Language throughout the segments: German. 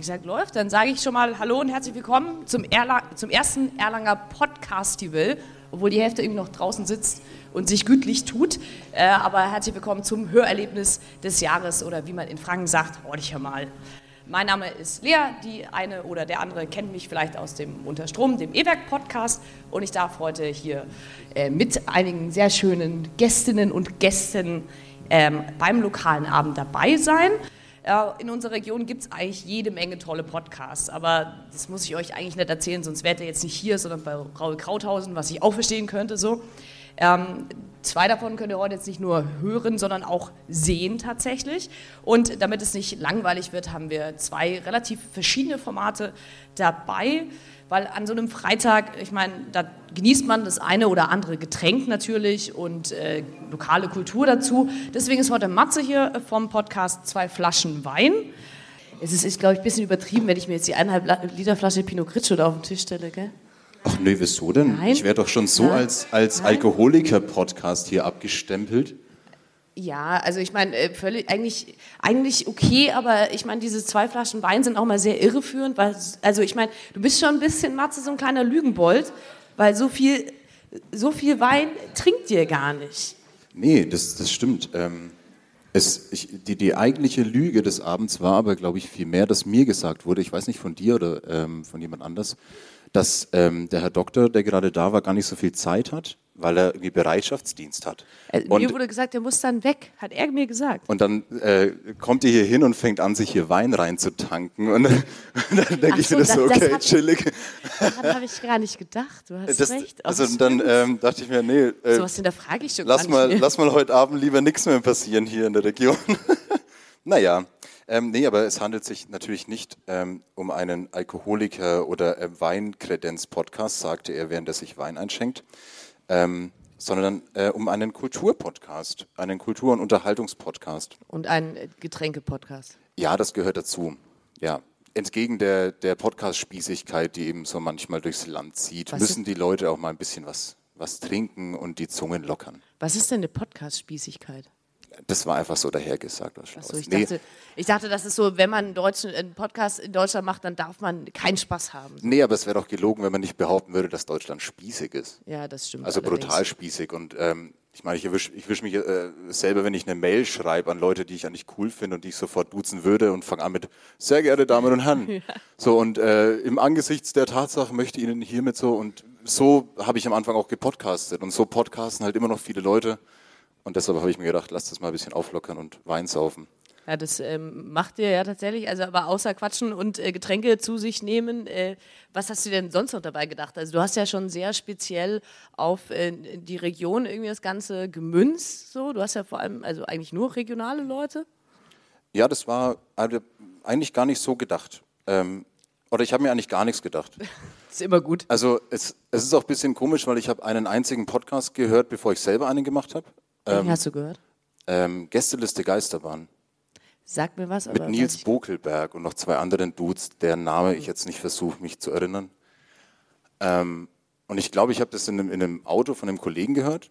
gesagt läuft, dann sage ich schon mal Hallo und herzlich willkommen zum, Erla zum ersten Erlanger Podcastival, obwohl die Hälfte eben noch draußen sitzt und sich gütlich tut. Äh, aber herzlich willkommen zum Hörerlebnis des Jahres oder wie man in Franken sagt, hör dich mal. Mein Name ist Lea, die eine oder der andere kennt mich vielleicht aus dem Unterstrom, dem E-Werk-Podcast und ich darf heute hier äh, mit einigen sehr schönen Gästinnen und Gästen ähm, beim lokalen Abend dabei sein. In unserer Region gibt es eigentlich jede Menge tolle Podcasts, aber das muss ich euch eigentlich nicht erzählen, sonst wärt ihr jetzt nicht hier, sondern bei Raul Krauthausen, was ich auch verstehen könnte. So. Ähm, zwei davon könnt ihr heute jetzt nicht nur hören, sondern auch sehen tatsächlich. Und damit es nicht langweilig wird, haben wir zwei relativ verschiedene Formate dabei. Weil an so einem Freitag, ich meine, da genießt man das eine oder andere Getränk natürlich und äh, lokale Kultur dazu. Deswegen ist heute Matze hier vom Podcast Zwei Flaschen Wein. Es ist, ist glaube ich, ein bisschen übertrieben, wenn ich mir jetzt die eineinhalb Liter Flasche Pinot Grigio da auf den Tisch stelle, gell? Ach nö, wieso denn? Nein. Ich wäre doch schon so Nein. als, als Alkoholiker-Podcast hier abgestempelt. Ja, also ich meine, äh, völlig eigentlich, eigentlich okay, aber ich meine, diese zwei Flaschen Wein sind auch mal sehr irreführend, weil, also ich meine, du bist schon ein bisschen, Matze, so ein kleiner Lügenbold, weil so viel, so viel Wein trinkt ihr gar nicht. Nee, das, das stimmt. Ähm, es, ich, die, die eigentliche Lüge des Abends war aber, glaube ich, viel mehr, dass mir gesagt wurde, ich weiß nicht von dir oder ähm, von jemand anders, dass ähm, der Herr Doktor, der gerade da war, gar nicht so viel Zeit hat weil er irgendwie Bereitschaftsdienst hat. Äh, und mir wurde gesagt, er muss dann weg, hat er mir gesagt. Und dann äh, kommt er hier hin und fängt an, sich hier Wein reinzutanken. Und, und dann denke ich mir das so, okay, das chillig. Daran habe ich gar nicht gedacht, du hast das, recht. Also dann ähm, dachte ich mir, nee, äh, so was hinterfrage ich schon lass mal, Lass mal heute Abend lieber nichts mehr passieren hier in der Region. naja, ähm, nee, aber es handelt sich natürlich nicht ähm, um einen Alkoholiker- oder äh, Weinkredenz-Podcast, sagte er, während er sich Wein einschenkt, ähm, sondern äh, um einen Kulturpodcast, einen Kultur- und Unterhaltungspodcast. Und einen äh, Getränkepodcast. Ja, das gehört dazu. Ja. Entgegen der, der Podcast-Spießigkeit, die eben so manchmal durchs Land zieht, was müssen die Leute auch mal ein bisschen was, was trinken und die Zungen lockern. Was ist denn eine Podcast-Spießigkeit? Das war einfach so dahergesagt. So, ich, nee. dachte, ich dachte, das ist so, wenn man einen, deutschen, einen Podcast in Deutschland macht, dann darf man keinen Spaß haben. Nee, aber es wäre doch gelogen, wenn man nicht behaupten würde, dass Deutschland spießig ist. Ja, das stimmt. Also allerdings. brutal spießig. Und ähm, ich meine, ich erwische ich wisch mich äh, selber, wenn ich eine Mail schreibe an Leute, die ich eigentlich cool finde und die ich sofort duzen würde und fange an mit sehr geehrte Damen und Herren. ja. So und äh, im Angesichts der Tatsache möchte ich Ihnen hiermit so und so habe ich am Anfang auch gepodcastet und so podcasten halt immer noch viele Leute. Und deshalb habe ich mir gedacht, lass das mal ein bisschen auflockern und Wein saufen. Ja, das ähm, macht ihr ja tatsächlich. Also, aber außer Quatschen und äh, Getränke zu sich nehmen, äh, was hast du denn sonst noch dabei gedacht? Also, du hast ja schon sehr speziell auf äh, die Region irgendwie das Ganze gemünzt. So, du hast ja vor allem, also eigentlich nur regionale Leute. Ja, das war also eigentlich gar nicht so gedacht. Ähm, oder ich habe mir eigentlich gar nichts gedacht. ist immer gut. Also es, es ist auch ein bisschen komisch, weil ich habe einen einzigen Podcast gehört, bevor ich selber einen gemacht habe. Welchen ähm, hast du gehört? Ähm, Gästeliste Geisterbahn. Sag mir was. Mit Nils Bokelberg und noch zwei anderen Dudes, deren Name ich jetzt nicht versuche, mich zu erinnern. Ähm, und ich glaube, ich habe das in einem, in einem, Auto von einem Kollegen gehört,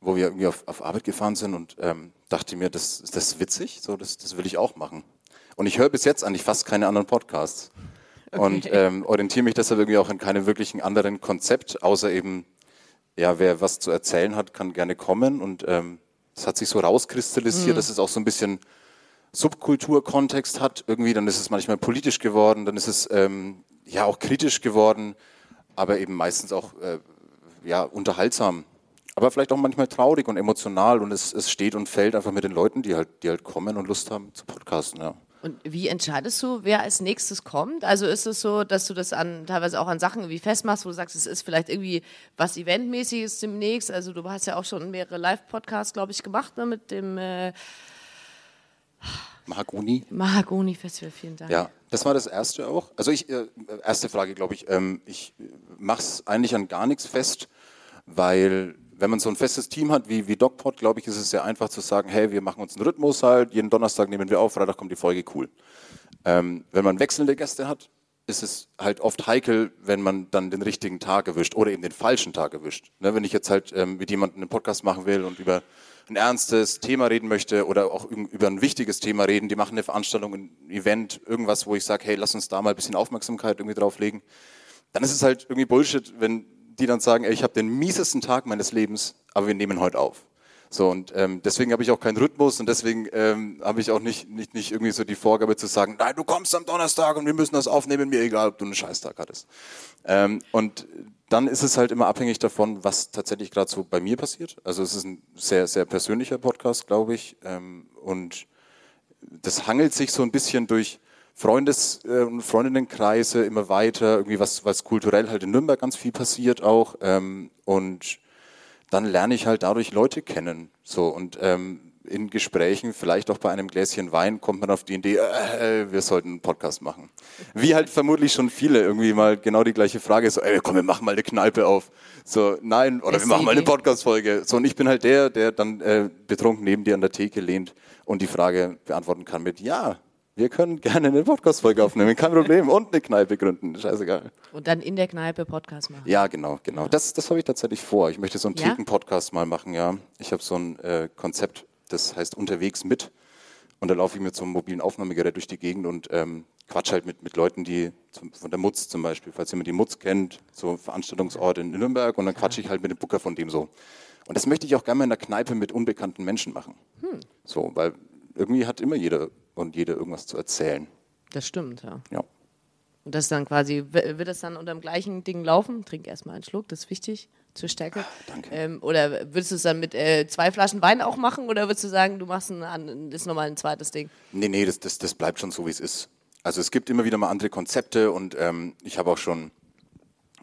wo wir irgendwie auf, auf Arbeit gefahren sind und ähm, dachte mir, das, das ist witzig, so, das, das will ich auch machen. Und ich höre bis jetzt eigentlich fast keine anderen Podcasts. Okay. Und ähm, orientiere mich deshalb irgendwie auch in keinem wirklichen anderen Konzept, außer eben ja, wer was zu erzählen hat, kann gerne kommen. Und ähm, es hat sich so rauskristallisiert, mhm. dass es auch so ein bisschen Subkulturkontext hat. Irgendwie, dann ist es manchmal politisch geworden, dann ist es ähm, ja auch kritisch geworden, aber eben meistens auch äh, ja, unterhaltsam. Aber vielleicht auch manchmal traurig und emotional und es, es steht und fällt einfach mit den Leuten, die halt, die halt kommen und Lust haben zu podcasten. Ja. Und wie entscheidest du, wer als nächstes kommt? Also ist es so, dass du das an teilweise auch an Sachen wie festmachst, wo du sagst, es ist vielleicht irgendwie was Eventmäßiges demnächst. Also du hast ja auch schon mehrere Live-Podcasts, glaube ich, gemacht ne, mit dem äh Mahagoni. Mahagoni Festival, vielen Dank. Ja, das war das erste auch. Also ich, äh, erste Frage, glaube ich, ähm, ich mache es eigentlich an gar nichts fest, weil wenn man so ein festes Team hat wie, wie DocPod, glaube ich, ist es sehr einfach zu sagen, hey, wir machen uns einen Rhythmus halt, jeden Donnerstag nehmen wir auf, Freitag kommt die Folge, cool. Ähm, wenn man wechselnde Gäste hat, ist es halt oft heikel, wenn man dann den richtigen Tag erwischt oder eben den falschen Tag erwischt. Ne, wenn ich jetzt halt ähm, mit jemandem einen Podcast machen will und über ein ernstes Thema reden möchte oder auch über ein wichtiges Thema reden, die machen eine Veranstaltung, ein Event, irgendwas, wo ich sage, hey, lass uns da mal ein bisschen Aufmerksamkeit irgendwie drauflegen, dann ist es halt irgendwie Bullshit, wenn die dann sagen, ey, ich habe den miesesten Tag meines Lebens, aber wir nehmen heute auf. So, und ähm, deswegen habe ich auch keinen Rhythmus und deswegen ähm, habe ich auch nicht, nicht, nicht irgendwie so die Vorgabe zu sagen, nein, du kommst am Donnerstag und wir müssen das aufnehmen, mir egal, ob du einen Scheißtag hattest. Ähm, und dann ist es halt immer abhängig davon, was tatsächlich gerade so bei mir passiert. Also es ist ein sehr, sehr persönlicher Podcast, glaube ich. Ähm, und das hangelt sich so ein bisschen durch Freundes- äh, und Freundinnenkreise immer weiter, irgendwie was, was kulturell halt in Nürnberg ganz viel passiert auch. Ähm, und dann lerne ich halt dadurch Leute kennen. So und ähm, in Gesprächen, vielleicht auch bei einem Gläschen Wein, kommt man auf die Idee, äh, wir sollten einen Podcast machen. Wie halt vermutlich schon viele irgendwie mal genau die gleiche Frage, so, ey, komm, wir machen mal eine Kneipe auf. So, nein, oder wir machen mal eine Podcast-Folge. So, und ich bin halt der, der dann äh, betrunken neben dir an der Theke lehnt und die Frage beantworten kann mit Ja, wir können gerne eine Podcast-Folge aufnehmen, kein Problem. Und eine Kneipe gründen, scheißegal. Und dann in der Kneipe Podcast machen. Ja, genau, genau. Das, das habe ich tatsächlich vor. Ich möchte so einen ja? Theken-Podcast mal machen, ja. Ich habe so ein äh, Konzept, das heißt Unterwegs mit. Und da laufe ich mit so einem mobilen Aufnahmegerät durch die Gegend und ähm, quatsch halt mit, mit Leuten, die zum, von der Mutz zum Beispiel, falls jemand die Mutz kennt, so Veranstaltungsort in Nürnberg und dann quatsche ich halt mit dem Booker von dem so. Und das möchte ich auch gerne mal in der Kneipe mit unbekannten Menschen machen. Hm. So, weil irgendwie hat immer jeder und jede irgendwas zu erzählen. Das stimmt, ja. Ja. Und das dann quasi, wird das dann unter dem gleichen Ding laufen? Trink erstmal einen Schluck, das ist wichtig zur Stärke. Ah, danke. Ähm, oder würdest du es dann mit äh, zwei Flaschen Wein auch machen oder würdest du sagen, du machst ein, ist nochmal ein zweites Ding? Nee, nee, das, das, das bleibt schon so, wie es ist. Also es gibt immer wieder mal andere Konzepte und ähm, ich habe auch schon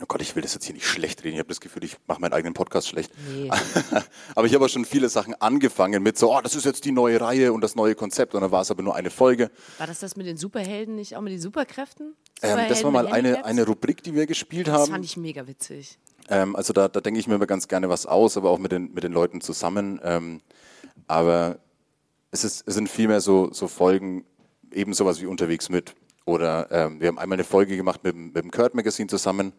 Oh Gott, ich will das jetzt hier nicht schlecht reden. Ich habe das Gefühl, ich mache meinen eigenen Podcast schlecht. Nee. aber ich habe auch schon viele Sachen angefangen mit so, oh, das ist jetzt die neue Reihe und das neue Konzept. Und dann war es aber nur eine Folge. War das das mit den Superhelden nicht auch mit den Superkräften? Ähm, das war mal eine, eine Rubrik, die wir gespielt haben. Das fand ich mega witzig. Ähm, also da, da denke ich mir immer ganz gerne was aus, aber auch mit den, mit den Leuten zusammen. Ähm, aber es, ist, es sind vielmehr so, so Folgen, eben sowas wie unterwegs mit. Oder ähm, wir haben einmal eine Folge gemacht mit, mit dem Kurt Magazine zusammen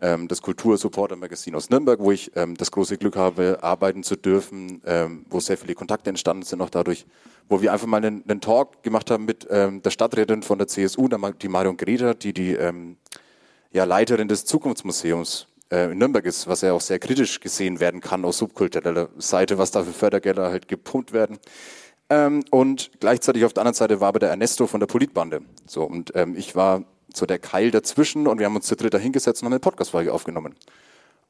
ähm, das Kultursupporter-Magazin aus Nürnberg, wo ich ähm, das große Glück habe, arbeiten zu dürfen, ähm, wo sehr viele Kontakte entstanden sind auch dadurch, wo wir einfach mal einen, einen Talk gemacht haben mit ähm, der Stadträtin von der CSU, die Marion Greta, die die ähm, ja, Leiterin des Zukunftsmuseums äh, in Nürnberg ist, was ja auch sehr kritisch gesehen werden kann aus subkultureller Seite, was da für Fördergelder halt gepumpt werden. Ähm, und gleichzeitig auf der anderen Seite war aber der Ernesto von der Politbande. So, und ähm, ich war so der Keil dazwischen und wir haben uns zu dritt hingesetzt und haben eine Podcast-Folge aufgenommen.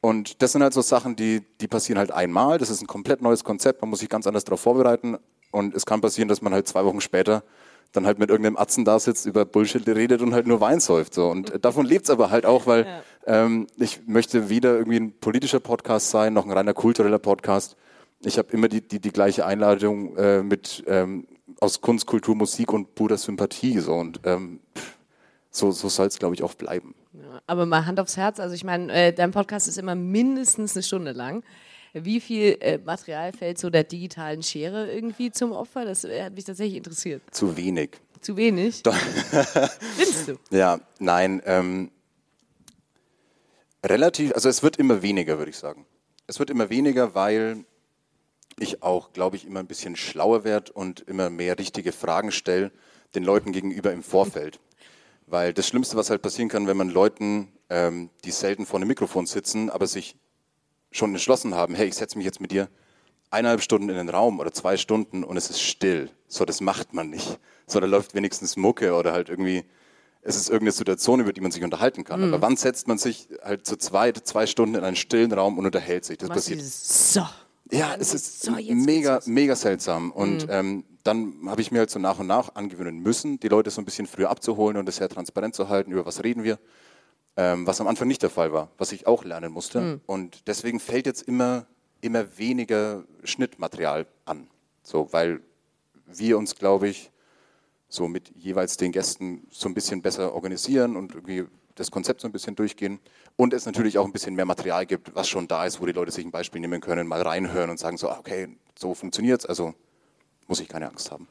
Und das sind halt so Sachen, die, die passieren halt einmal. Das ist ein komplett neues Konzept. Man muss sich ganz anders darauf vorbereiten. Und es kann passieren, dass man halt zwei Wochen später dann halt mit irgendeinem Atzen da sitzt, über Bullshit redet und halt nur Wein säuft. So. Und davon lebt es aber halt auch, weil ja. ähm, ich möchte weder irgendwie ein politischer Podcast sein, noch ein reiner kultureller Podcast. Ich habe immer die, die, die gleiche Einladung äh, mit ähm, aus Kunst, Kultur, Musik und purer Sympathie. So. Und ähm, so, so soll es, glaube ich, auch bleiben. Ja, aber mal Hand aufs Herz, also ich meine, äh, dein Podcast ist immer mindestens eine Stunde lang. Wie viel äh, Material fällt so der digitalen Schere irgendwie zum Opfer? Das äh, hat mich tatsächlich interessiert. Zu wenig. Zu wenig? Doch. Findest du? Ja, nein. Ähm, relativ, also es wird immer weniger, würde ich sagen. Es wird immer weniger, weil ich auch, glaube ich, immer ein bisschen schlauer werde und immer mehr richtige Fragen stelle den Leuten gegenüber im Vorfeld. Weil das Schlimmste, was halt passieren kann, wenn man Leuten, ähm, die selten vor einem Mikrofon sitzen, aber sich schon entschlossen haben, hey, ich setze mich jetzt mit dir eineinhalb Stunden in den Raum oder zwei Stunden und es ist still. So, das macht man nicht. So, da läuft wenigstens Mucke oder halt irgendwie, es ist irgendeine Situation, über die man sich unterhalten kann. Mhm. Aber wann setzt man sich halt zu zweit, zwei Stunden in einen stillen Raum und unterhält sich? Das passiert. So. Ja, es ist so, mega, mega seltsam. Und mhm. ähm, dann habe ich mir halt so nach und nach angewöhnen müssen, die Leute so ein bisschen früher abzuholen und das sehr transparent zu halten, über was reden wir. Ähm, was am Anfang nicht der Fall war, was ich auch lernen musste. Mhm. Und deswegen fällt jetzt immer, immer weniger Schnittmaterial an. So, weil wir uns, glaube ich, so mit jeweils den Gästen so ein bisschen besser organisieren und irgendwie das Konzept so ein bisschen durchgehen und es natürlich auch ein bisschen mehr Material gibt, was schon da ist, wo die Leute sich ein Beispiel nehmen können, mal reinhören und sagen so, ah, okay, so funktioniert es, also muss ich keine Angst haben.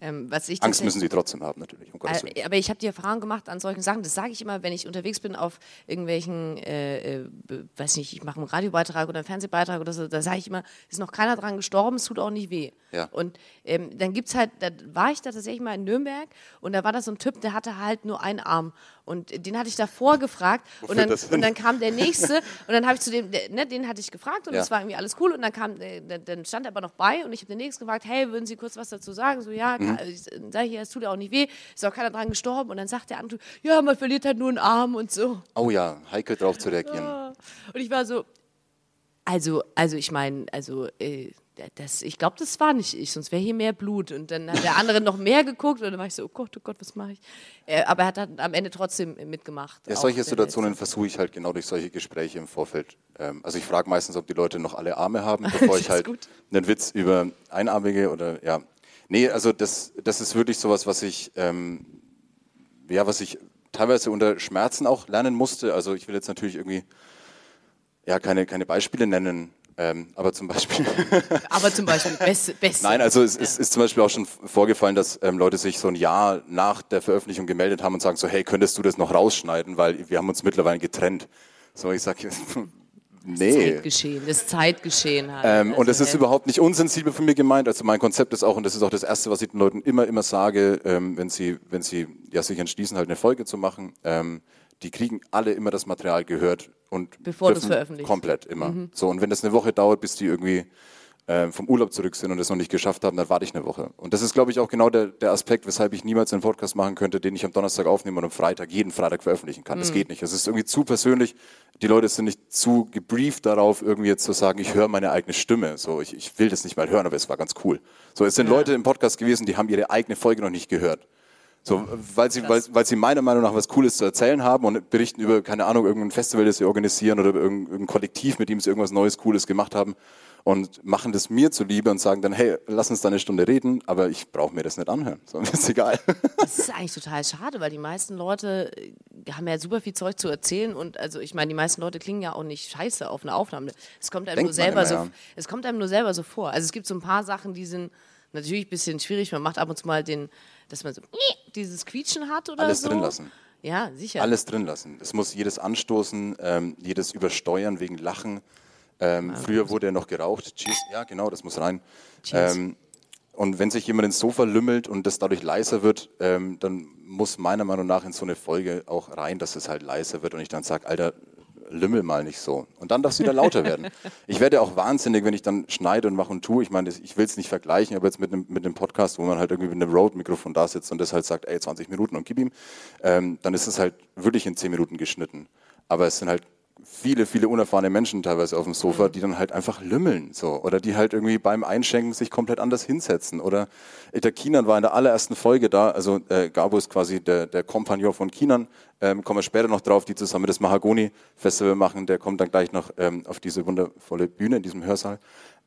Ähm, was ich Angst müssen sie trotzdem haben, natürlich. Um. Äh, aber ich habe die Erfahrung gemacht an solchen Sachen. Das sage ich immer, wenn ich unterwegs bin auf irgendwelchen, äh, äh, weiß nicht, ich mache einen Radiobeitrag oder einen Fernsehbeitrag oder so, da sage ich immer, ist noch keiner dran gestorben, es tut auch nicht weh. Ja. Und ähm, dann gibt es halt, da war ich da tatsächlich mal in Nürnberg und da war da so ein Typ, der hatte halt nur einen Arm. Und den hatte ich davor gefragt und dann, und dann kam der nächste und dann habe ich zu dem, der, ne, den hatte ich gefragt und Ja. das war irgendwie alles cool und dann kam, äh, dann- dann stand er aber noch bei und ich habe den nächsten gefragt, hey, würden Sie kurz was dazu sagen? So, ja, Mhm. ich sag hier, es tut ja auch nicht weh, ist auch keiner dran gestorben und dann sagt der andere, ja, man verliert halt nur einen Arm und so. Oh ja, heikel drauf zu reagieren. Und ich war so, also, also ich meine, also, äh, das, ich glaube, das war nicht ich, sonst wäre hier mehr Blut. Und dann hat der andere noch mehr geguckt und dann war ich so, oh Gott, oh Gott, was mache ich? Äh, aber er hat am Ende trotzdem mitgemacht. Ja, solche Situationen versuche ich halt genau durch solche Gespräche im Vorfeld. Ähm, also ich frage meistens, ob die Leute noch alle Arme haben, bevor ich halt gut. einen Witz über Einarmige oder ja. Nee, also das, das ist wirklich sowas, was ich, ähm, ja, was ich teilweise unter Schmerzen auch lernen musste. Also ich will jetzt natürlich irgendwie ja keine, keine Beispiele nennen, ähm, aber zum Beispiel. Aber zum Beispiel, beste, beste. Nein, also es, es ist zum Beispiel auch schon vorgefallen, dass ähm, Leute sich so ein Jahr nach der Veröffentlichung gemeldet haben und sagen so, hey, könntest du das noch rausschneiden, weil wir haben uns mittlerweile getrennt. So, ich sage, nee. Zeitgeschehen, das Zeitgeschehen halt. Ähm, und Also, das ist überhaupt nicht unsensibel von mir gemeint. Also mein Konzept ist auch, und das ist auch das Erste, was ich den Leuten immer, immer sage, ähm, wenn sie, wenn sie ja, sich entschließen, halt eine Folge zu machen, ähm, die kriegen alle immer das Material gehört und Bevor du es dürfen veröffentlichst. Komplett, immer. So, und wenn das eine Woche dauert, bis die irgendwie ähm, vom Urlaub zurück sind und das noch nicht geschafft haben, dann warte ich eine Woche. Und das ist, glaube ich, auch genau der, der Aspekt, weshalb ich niemals einen Podcast machen könnte, den ich am Donnerstag aufnehme und am Freitag, jeden Freitag veröffentlichen kann. Das geht nicht. Es ist irgendwie zu persönlich. Die Leute sind nicht zu gebrieft darauf, irgendwie jetzt zu sagen, ich höre meine eigene Stimme. So, ich, ich will das nicht mal hören, aber es war ganz cool. So, es sind Leute im Podcast gewesen, die haben ihre eigene Folge noch nicht gehört. So, weil sie, weil, weil sie meiner Meinung nach was Cooles zu erzählen haben und berichten über, keine Ahnung, irgendein Festival, das sie organisieren oder irgendein, Kollektiv, mit dem sie irgendwas Neues, Cooles gemacht haben und machen das mir zuliebe und sagen dann, hey, lass uns da eine Stunde reden, aber ich brauche mir das nicht anhören. So, ist egal. Das ist eigentlich total schade, weil die meisten Leute äh, haben ja super viel Zeug zu erzählen und also ich meine, die meisten Leute klingen ja auch nicht scheiße auf einer Aufnahme. Es kommt einem Denkt nur selber man so, immer, ja. es kommt einem nur selber so vor. Also es gibt so ein paar Sachen, die sind natürlich ein bisschen schwierig. Man macht ab und zu mal den, dass man so dieses Quietschen hat oder Alles so. drin lassen. Ja, sicher. Alles drin lassen. Es muss jedes Anstoßen, ähm, jedes Übersteuern wegen Lachen. Ähm, früher wurde ja noch geraucht. Cheers. Ja, genau, das muss rein. Ähm, und wenn sich jemand ins Sofa lümmelt und das dadurch leiser wird, ähm, dann muss meiner Meinung nach in so eine Folge auch rein, dass es halt leiser wird und ich dann sage, Alter, lümmel mal nicht so. Und dann darf es wieder lauter werden. Ich werde auch wahnsinnig, wenn ich dann schneide und mache und tue. Ich meine, ich will es nicht vergleichen, aber jetzt mit einem, mit einem Podcast, wo man halt irgendwie mit einem Rode-Mikrofon da sitzt und das halt sagt, ey, 20 Minuten und gib ihm, ähm, dann ist es halt wirklich in 10 Minuten geschnitten. Aber es sind halt viele, viele unerfahrene Menschen teilweise auf dem Sofa, die dann halt einfach lümmeln, so. Oder die halt irgendwie beim Einschenken sich komplett anders hinsetzen. Oder äh, der Kinan war in der allerersten Folge da, also äh, Gabo ist quasi der, der Kompagnon von Kinan, ähm, kommen wir später noch drauf, die zusammen das Mahagoni-Festival machen, der kommt dann gleich noch ähm, auf diese wundervolle Bühne in diesem Hörsaal.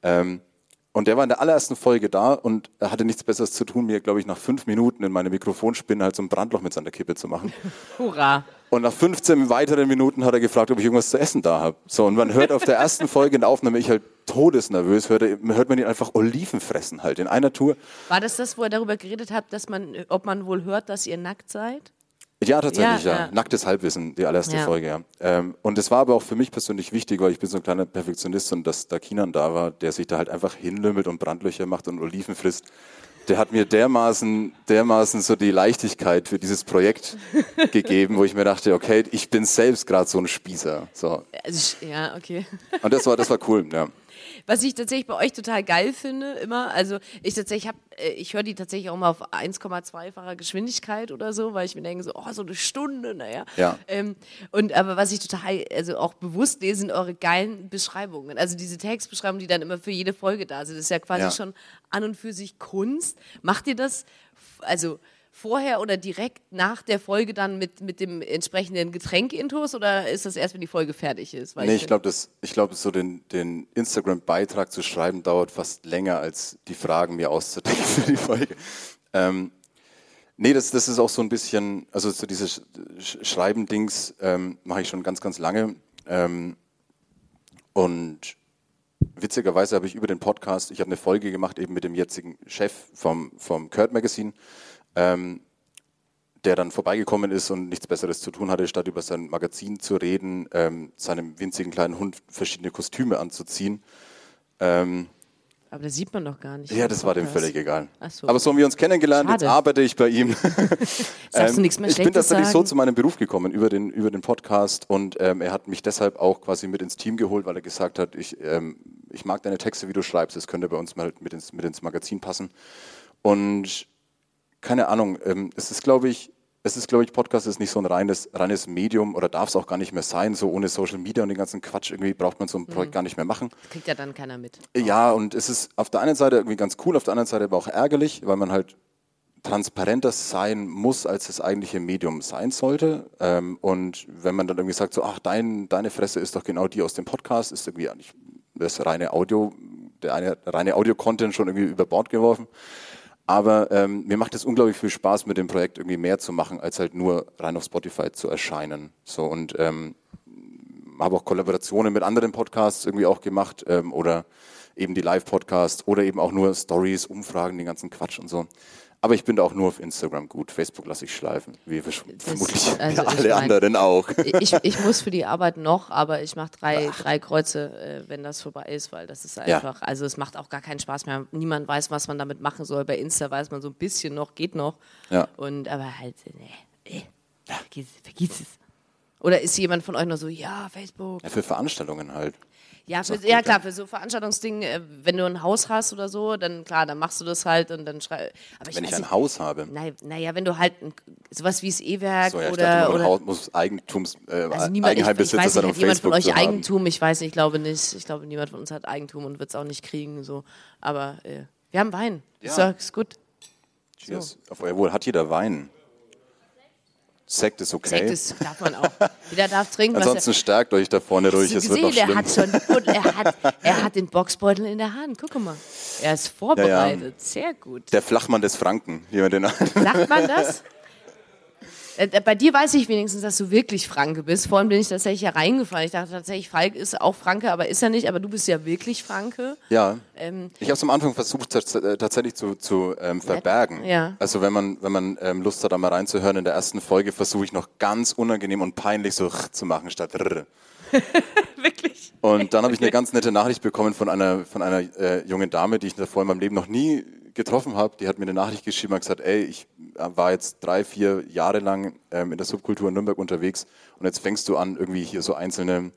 Ähm, und der war in der allerersten Folge da und er hatte nichts Besseres zu tun, mir, glaube ich, nach fünf Minuten in meine Mikrofonspinne halt so ein Brandloch mit seiner Kippe zu machen. Hurra. Und nach 15 weiteren Minuten hat er gefragt, ob ich irgendwas zu essen da habe. So, und man hört auf der ersten Folge in der Aufnahme, ich halt todesnervös, hört, hört man ihn einfach Oliven fressen halt in einer Tour. War das das, wo er darüber geredet hat, dass man, ob man wohl hört, dass ihr nackt seid? Ja, tatsächlich, Ja, ja. Nacktes Halbwissen, die allererste Ja. Folge, ja. Ähm, und es war aber auch für mich persönlich wichtig, weil ich bin so ein kleiner Perfektionist und dass da Kinan da war, der sich da halt einfach hinlümmelt und Brandlöcher macht und Oliven frisst. Der hat mir dermaßen, dermaßen so die Leichtigkeit für dieses Projekt gegeben, wo ich mir dachte, okay, ich bin selbst gerade so ein Spießer. So. Ich- ja, okay. Und das war, das war cool, ja. Was ich tatsächlich bei euch total geil finde, immer, also ich tatsächlich habe, ich höre die tatsächlich auch mal auf 1,2-facher Geschwindigkeit oder so, weil ich mir denke so, oh, so eine Stunde, naja. Ja. Ähm, und aber was ich total, also auch bewusst lese, sind eure geilen Beschreibungen. Also diese Textbeschreibungen, die dann immer für jede Folge da sind, das ist ja quasi Ja. schon an und für sich Kunst. Macht ihr das, also vorher oder direkt nach der Folge dann mit, mit dem entsprechenden Getränk-Intos oder ist das erst, wenn die Folge fertig ist? Weil Nee, ich find- glaube, ich glaub, so den, den Instagram-Beitrag zu schreiben dauert fast länger, als die Fragen mir auszudenken für die Folge. Ähm, nee, das, das ist auch so ein bisschen, also so dieses Sch- Schreiben-Dings ähm, mache ich schon ganz, ganz lange. Ähm, und witzigerweise habe ich über den Podcast, ich habe eine Folge gemacht eben mit dem jetzigen Chef vom, vom Kurt Magazine, ähm, der dann vorbeigekommen ist und nichts Besseres zu tun hatte, statt über sein Magazin zu reden, ähm, seinem winzigen kleinen Hund verschiedene Kostüme anzuziehen. Ähm, aber das sieht man doch gar nicht. Ja, das war dem völlig egal. So. Aber so haben wir uns kennengelernt, Schade. jetzt arbeite ich bei ihm. Sagst du nichts mehr ich bin tatsächlich so zu meinem Beruf gekommen über den, über den Podcast und ähm, er hat mich deshalb auch quasi mit ins Team geholt, weil er gesagt hat, ich, ähm, ich mag deine Texte, wie du schreibst, das könnte bei uns mal mit ins, mit ins Magazin passen. Und keine Ahnung, ähm, es ist, glaube ich, es ist, glaube ich, Podcast ist nicht so ein reines, reines Medium oder darf es auch gar nicht mehr sein. So ohne Social Media und den ganzen Quatsch irgendwie braucht man so ein Projekt gar nicht mehr machen. Kriegt ja dann keiner mit. Ja, und es ist auf der einen Seite irgendwie ganz cool, auf der anderen Seite aber auch ärgerlich, weil man halt transparenter sein muss, als das eigentliche Medium sein sollte. Ähm, und wenn man dann irgendwie sagt, so, ach, dein, deine Fresse ist doch genau die aus dem Podcast, ist irgendwie eigentlich das reine Audio, der eine reine Audio-Content schon irgendwie über Bord geworfen. Aber ähm, mir macht es unglaublich viel Spaß, mit dem Projekt irgendwie mehr zu machen, als halt nur rein auf Spotify zu erscheinen. So und ähm, habe auch Kollaborationen mit anderen Podcasts irgendwie auch gemacht ähm, oder eben die Live-Podcasts oder eben auch nur Stories, Umfragen, den ganzen Quatsch und so. Aber ich bin da auch nur auf Instagram gut. Facebook lasse ich schleifen, wie wir vermutlich also wie ich alle mein, anderen auch. Ich, ich muss für die Arbeit noch, aber ich mache drei, drei Kreuze, äh, wenn das vorbei ist, weil das ist Ja. einfach, also es macht auch gar keinen Spaß mehr. Niemand weiß, was man damit machen soll. Bei Insta weiß man so ein bisschen noch, geht noch. Ja. Und aber halt, nee, äh, vergiss, vergiss es. Oder ist jemand von euch noch so, ja, Facebook? Ja, für Veranstaltungen halt. Ja, für, ja klar, für so Veranstaltungsdinge, äh, wenn du ein Haus hast oder so, dann klar, dann machst du das halt und dann schrei. Aber Wenn ich ein nicht, Haus habe. Naja, naja, wenn du halt ein, sowas wie das E-Werk So, ja, ich oder, dachte, oder Haus muss Eigentums, äh, also niemand, ich, ich Eigenheimbesitzer weiß nicht, hat jemand von euch. Eigentum? Ich weiß nicht, ich glaube nicht. Ich glaube, niemand von uns hat Eigentum und wird es auch nicht kriegen. So. Aber äh, wir haben Wein. Ist, Ja. doch- ist gut. Cheers. Auf euer Wohl. Hat jeder Wein? Sekt ist okay. Sekt ist, darf man auch. Jeder darf trinken, was Ansonsten stärkt euch da vorne er... Hast es du wird noch gesehen, schlimm. hat schon, und er hat, er hat den Boxbeutel in der Hand. Guck mal. Er ist vorbereitet. Sehr gut. Der Flachmann des Franken. Wie man den Sagt man das? Äh, Bei dir weiß ich wenigstens, dass du wirklich Franke bist. Vorhin bin ich tatsächlich ja reingefallen. Ich dachte tatsächlich, Falk ist auch Franke, aber ist er nicht. Aber du bist ja wirklich Franke. Ja. Ähm, Ich habe es am Anfang versucht, äh, tatsächlich zu, zu ähm, verbergen. Ja. Also wenn man, wenn man ähm, Lust hat, da mal reinzuhören, in der ersten Folge versuche ich noch ganz unangenehm und peinlich so zu machen statt rrr. wirklich. Und dann habe ich eine ganz nette Nachricht bekommen von einer, von einer äh, jungen Dame, die ich davor in meinem Leben noch nie getroffen habe. Die hat mir eine Nachricht geschrieben und gesagt, ey, ich äh, war jetzt drei, vier Jahre lang ähm, in der Subkultur in Nürnberg unterwegs und jetzt fängst du an, irgendwie hier so einzelne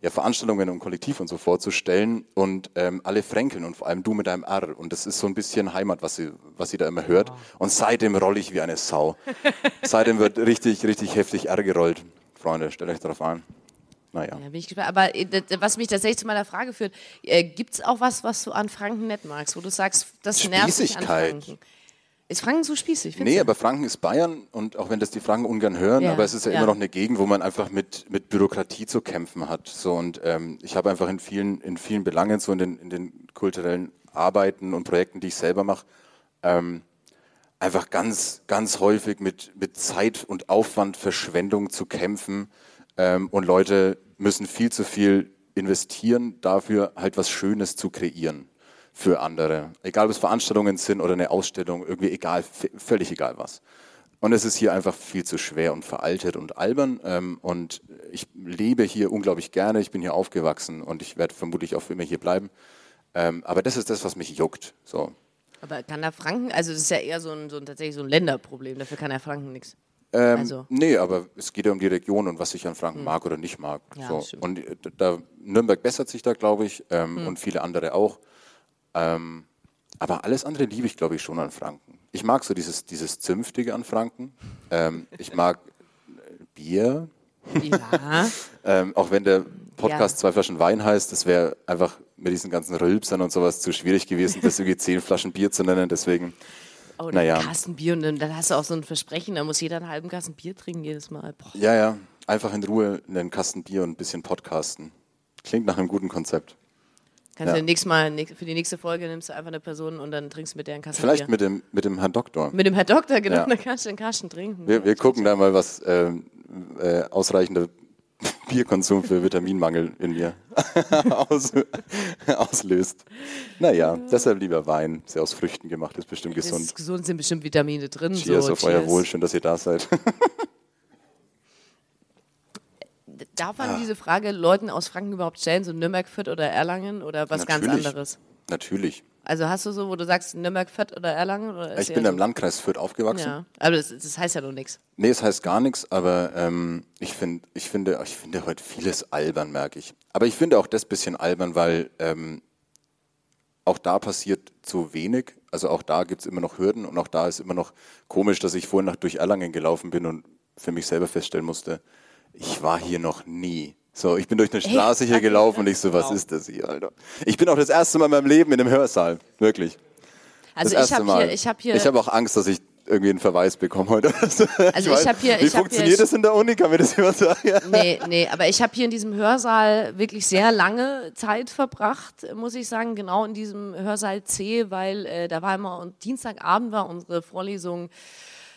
ja, Veranstaltungen und Kollektiv und so vorzustellen und ähm, alle fränkeln und vor allem du mit deinem R. Und das ist so ein bisschen Heimat, was sie, was sie da immer hört. Und seitdem rolle ich wie eine Sau. seitdem wird richtig, richtig heftig R gerollt. Freunde, stellt euch darauf ein. Naja. Ja, bin ich gespannt. Aber äh, was mich tatsächlich zu meiner Frage führt, äh, gibt es auch was, was du an Franken nicht magst, wo du sagst, das nervt mich an. Franken? Ist Franken so spießig? Nee, du? aber Franken ist Bayern und auch wenn das die Franken ungern hören, Ja, aber es ist ja, ja. immer noch eine Gegend, wo man einfach mit, mit Bürokratie zu kämpfen hat. So und ähm, ich habe einfach in vielen, in vielen Belangen, so in den, in den kulturellen Arbeiten und Projekten, die ich selber mache, ähm, einfach ganz, ganz häufig mit, mit Zeit und Aufwand, Verschwendung zu kämpfen. Ähm, und Leute müssen viel zu viel investieren, dafür halt was Schönes zu kreieren für andere. Egal, ob es Veranstaltungen sind oder eine Ausstellung, irgendwie egal, völlig egal was. Und es ist hier einfach viel zu schwer und veraltet und albern. Ähm, und ich lebe hier unglaublich gerne. Ich bin hier aufgewachsen und ich werde vermutlich auch für immer hier bleiben. Ähm, aber das ist das, was mich juckt. So. Aber kann der Franken, also das ist ja eher so ein, so ein tatsächlich so ein Länderproblem, dafür kann der Franken nichts. Ähm, Also. Hm. Nee, aber es geht ja um die Region und was ich an Franken mag oder nicht mag. Ja, so. Und äh, da, Nürnberg bessert sich da, glaube ich, ähm, Hm. und viele andere auch. Ähm, aber alles andere liebe ich, glaube ich, schon an Franken. Ich mag so dieses, dieses Zünftige an Franken. Ähm, ich mag äh, Bier, Ja. ähm, auch wenn der Podcast Ja. zwei Flaschen Wein heißt, das wäre einfach mit diesen ganzen Rülpsern und sowas zu schwierig gewesen, das irgendwie zehn Flaschen Bier zu nennen. Deswegen, Oh, Naja. ein Kasten Bier und dann, dann hast du auch so ein Versprechen, da muss jeder einen halben Kasten Bier trinken jedes Mal. Boah. ja, ja, einfach in Ruhe einen Kasten Bier und ein bisschen podcasten. Klingt nach einem guten Konzept. Kannst Ja. du nächstes Mal, für die nächste Folge nimmst du einfach eine Person und dann trinkst du mit der einen Kasten Vielleicht Bier. mit dem, mit dem Herrn Doktor. Mit dem Herr Doktor, genau, Ja. dann kannst du den Kasten trinken. Wir, wir gucken da mal, was ähm, äh, ausreichende Bierkonsum für Vitaminmangel in mir aus, auslöst. Naja, deshalb lieber Wein. Ja aus Früchten gemacht, ist bestimmt gesund. Ist gesund, sind bestimmt Vitamine drin. Cheers so, auf euer Wohl, schön, dass ihr da seid. Darf man diese Frage Leuten aus Franken überhaupt stellen, so Nürnberg, Fürth oder Erlangen oder was ganz Natürlich. anderes? Natürlich. Also hast du so, wo du sagst Nürnberg, Fürth oder Erlangen? Oder Ich bin so, im Landkreis Fürth aufgewachsen. Ja, aber das, das heißt ja noch nichts. Nee, es heißt gar nichts, aber ähm, ich, find, ich, finde, ich finde heute vieles albern, merke ich. Aber ich finde auch das bisschen albern, weil ähm, auch da passiert zu wenig. Also auch da gibt es immer noch Hürden und auch da ist immer noch komisch, dass ich vorhin nach durch Erlangen gelaufen bin und für mich selber feststellen musste, ich war hier noch nie. So, ich bin durch eine Straße hier gelaufen und ich so, was ist das hier, Alter? Ich bin auch das erste Mal in meinem Leben in einem Hörsaal, wirklich. Also das ich habe hier, ich habe hier, Ich habe auch Angst, dass ich irgendwie einen Verweis bekomme heute. Also ich hab hier- Wie ich funktioniert hier- das in der Uni? Kann mir das jemand sagen? Nee, nee, aber ich habe hier in diesem Hörsaal wirklich sehr lange Zeit verbracht, muss ich sagen, genau in diesem Hörsaal C, weil äh, da war immer und Dienstagabend war unsere Vorlesung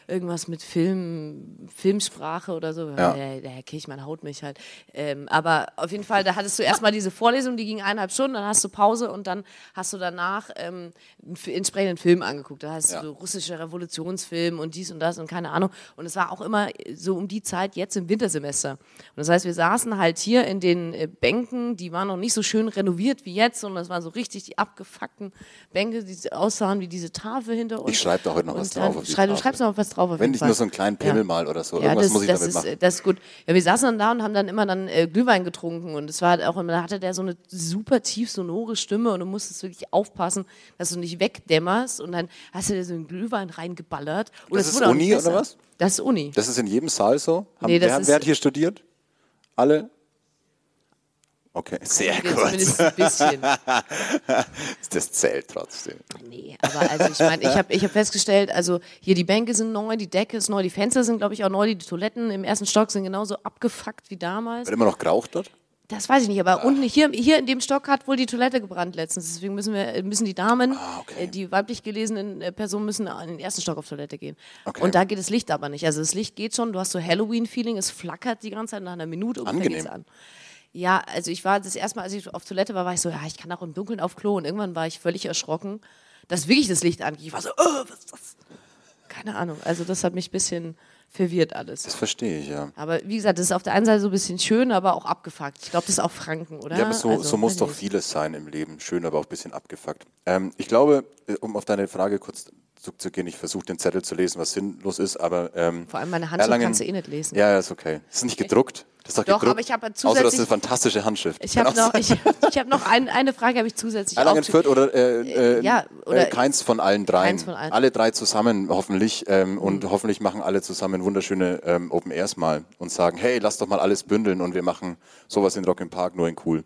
irgendwas mit Film, Filmsprache oder so. Ja. Der, der Herr Kirchmann haut mich halt. Ähm, aber auf jeden Fall, da hattest du erstmal diese Vorlesung, die ging eineinhalb Stunden, dann hast du Pause und dann hast du danach ähm, einen entsprechenden Film angeguckt. Da hast Ja. du so russische Revolutionsfilm und dies und das und keine Ahnung. Und es war auch immer so um die Zeit jetzt im Wintersemester. Und das heißt, wir saßen halt hier in den äh, Bänken, die waren noch nicht so schön renoviert wie jetzt, sondern das waren so richtig die abgefuckten Bänke, die aussahen wie diese Tafel hinter uns. Ich schreibe da heute noch Und was drauf auf die schrei- Du schreibst noch was drauf auf Wenn ich Fall. nur so einen kleinen Pimmel Ja. mal oder so. Ja, Irgendwas das, muss ich das damit ist, machen. Das ist gut. Ja, wir saßen dann da und haben dann immer dann äh, Glühwein getrunken und es war halt auch immer, da hatte der so eine super tief sonore Stimme und du musstest wirklich aufpassen, dass du nicht wegdämmerst und dann hast du dir so einen Glühwein reingeballert. Und Das es ist Uni oder was? Das ist Uni. Das ist in jedem Saal so? Haben, Nee, das wer, ist- wer hat hier studiert? Alle? Okay, sehr Ja, gut. Zumindest ein bisschen. Das zählt trotzdem. Nee, aber also ich meine, ich habe ich hab festgestellt, also hier die Bänke sind neu, die Decke ist neu, die Fenster sind, glaube ich, auch neu, die Toiletten im ersten Stock sind genauso abgefuckt wie damals. Wird immer noch geraucht dort? Das weiß ich nicht, aber unten hier, hier in dem Stock hat wohl die Toilette gebrannt letztens. Deswegen müssen wir müssen die Damen, Ah, okay. äh, die weiblich gelesenen äh, Personen müssen in den ersten Stock auf Toilette gehen. Okay. Und da geht das Licht aber nicht. Also das Licht geht schon, du hast so Halloween-Feeling, es flackert die ganze Zeit nach einer Minute ungefähr Angenehm. geht's an. Ja, also ich war das erste Mal, als ich auf Toilette war, war ich so, ja, ich kann auch im Dunkeln auf Klo. Und irgendwann war ich völlig erschrocken, dass wirklich das Licht angeht. Ich war so, oh, was ist das? Keine Ahnung. Also das hat mich ein bisschen verwirrt alles. Das verstehe ich, ja. Aber wie gesagt, das ist auf der einen Seite so ein bisschen schön, aber auch abgefuckt. Ich glaube, das ist auch Franken, oder? Ja, aber so, Also, so muss doch vieles sein im Leben. Schön, aber auch ein bisschen abgefuckt. Ähm, ich glaube, äh, um auf deine Frage kurz zurückzugehen, ich versuche den Zettel zu lesen, was sinnlos ist, aber. Ähm, Vor allem meine Handschrift Erlangen- kannst du eh nicht lesen. Ja, ja, ist okay. Ist nicht gedruckt? Das ist doch, Doch, gedruckt. aber ich habe Außer, das ist zusätzlich- eine fantastische Handschrift. Ich habe noch, ich, ich hab noch ein, eine Frage, habe ich zusätzlich Erlangen Fürth oder, äh, äh, ja, oder- äh, keins von allen dreien. Keins von allen. Alle drei zusammen hoffentlich ähm, und hoffentlich machen alle zusammen wunderschöne ähm, Open Airs mal und sagen, hey, lass doch mal alles bündeln und wir machen sowas in Rock im Park nur in cool.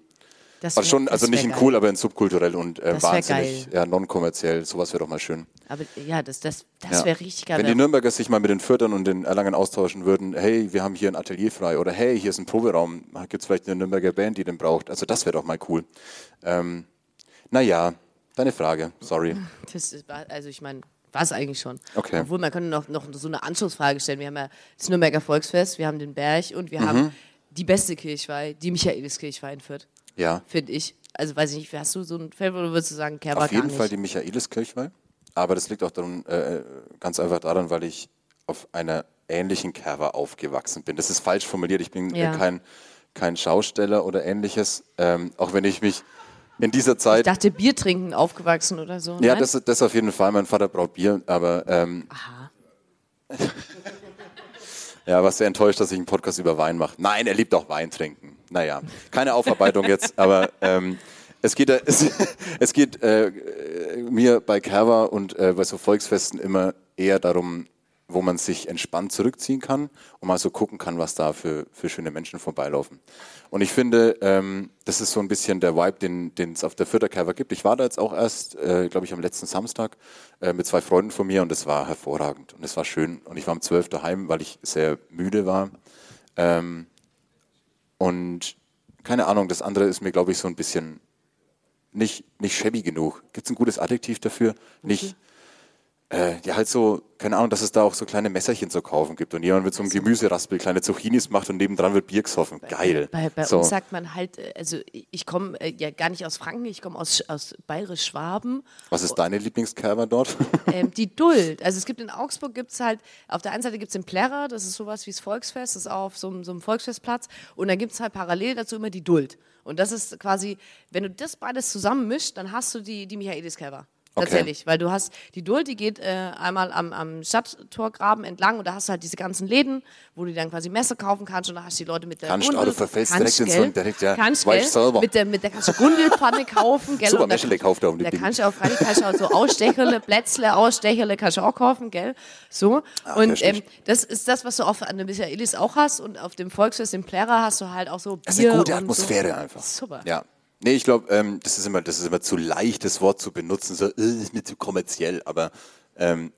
Das Also schon, also nicht in geil. cool, aber in subkulturell und äh, wahnsinnig ja, non-kommerziell. Sowas wäre doch mal schön. Aber ja, das, das, das Ja. wäre richtig geil. Wenn die Nürnberger sich mal mit den Fürthern und den Erlangen austauschen würden, hey, wir haben hier ein Atelier frei oder hey, hier ist ein Proberaum, gibt es vielleicht eine Nürnberger Band, die den braucht. Also das wäre doch mal cool. Ähm, naja, deine Frage, sorry. das ist, also ich meine, war es eigentlich schon. Okay. Obwohl, man könnte noch, noch so eine Anschlussfrage stellen. Wir haben ja das Nürnberger Volksfest, wir haben den Berg und wir Mhm. haben die beste Kirchweih, die Michaeliskirchweih in Fürth, Ja, finde ich. Also weiß ich nicht, hast du so ein Feld, oder würdest du sagen, Kerber auf jeden? Fall die Michaeliskirchweih. Aber das liegt auch daran, äh, ganz einfach daran, weil ich auf einer ähnlichen Kerwa aufgewachsen bin. Das ist falsch formuliert. Ich bin Ja. äh, kein, kein Schausteller oder ähnliches. Ähm, auch wenn ich mich in dieser ich Zeit dachte, Bier trinken aufgewachsen oder so. Ja, Nein? das, das auf jeden Fall. Mein Vater braut Bier, aber ähm, Aha. ja, war sehr enttäuscht, dass ich einen Podcast über Wein mache. Nein, er liebt auch Wein trinken. Naja, keine Aufarbeitung jetzt, aber ähm, es geht, es, es geht äh, mir bei Kerwa und äh, bei so Volksfesten immer eher darum, wo man sich entspannt zurückziehen kann und mal so gucken kann, was da für, für schöne Menschen vorbeilaufen. Und ich finde, ähm, das ist so ein bisschen der Vibe, den es auf der Fürther gibt. Ich war da jetzt auch erst, äh, glaube ich, am letzten Samstag äh, mit zwei Freunden von mir und es war hervorragend und es war schön. Und ich war um 12 daheim, weil ich sehr müde war. Ähm, und keine Ahnung, das andere ist mir, glaube ich, so ein bisschen nicht, nicht shabby genug. Gibt es ein gutes Adjektiv dafür? Nicht, äh, ja, halt so, keine Ahnung, dass es da auch so kleine Messerchen zu kaufen gibt und jemand mit so einem Gemüseraspel kleine Zucchinis macht und nebendran wird Bier gesoffen. Geil. Bei, bei so. uns sagt man halt, äh, also ich komme äh, ja gar nicht aus Franken, ich komme aus, aus Bayerisch-Schwaben. Was ist deine Lieblingskerber dort? Ähm, die Duld. Also es gibt in Augsburg gibt es halt, auf der einen Seite gibt es den Plärrer, das ist sowas wie das Volksfest, das ist auch auf so, einem- so einem Volksfestplatz. Und dann gibt es halt parallel dazu immer die Duld. Und das ist quasi, wenn du das beides zusammenmischst, dann hast du die, die Michaelis-Kerber. Okay. Tatsächlich, weil du hast die Duld, die geht äh, einmal am, am Stadttorgraben entlang und da hast du halt diese ganzen Läden, wo du dann quasi Messer kaufen kannst und da hast du die Leute mit der Kannst, Gundel- aber du verfällst kannst, direkt in so gell? ein- direkt, ja, kannst, ich selber. Mit der, mit der kannst du Gundelpfanne kaufen, gell? Super, Und kannst- kauft die Da kannst du auch, freilich kannst du auch so Ausstecherle, Plätzle, Ausstecherle kannst du auch kaufen, gell? So. und verstehe ähm, das ist das, was du auf an der Michaelis auch hast und auf dem Volksfest im Plärrer hast du halt auch so Bier Das ist eine gute und Atmosphäre so. einfach. Super. Ja. Nee, ich glaube, ähm, das, ist immer, das ist immer zu leicht, das Wort zu benutzen, so, äh, ist mir zu kommerziell, aber ähm,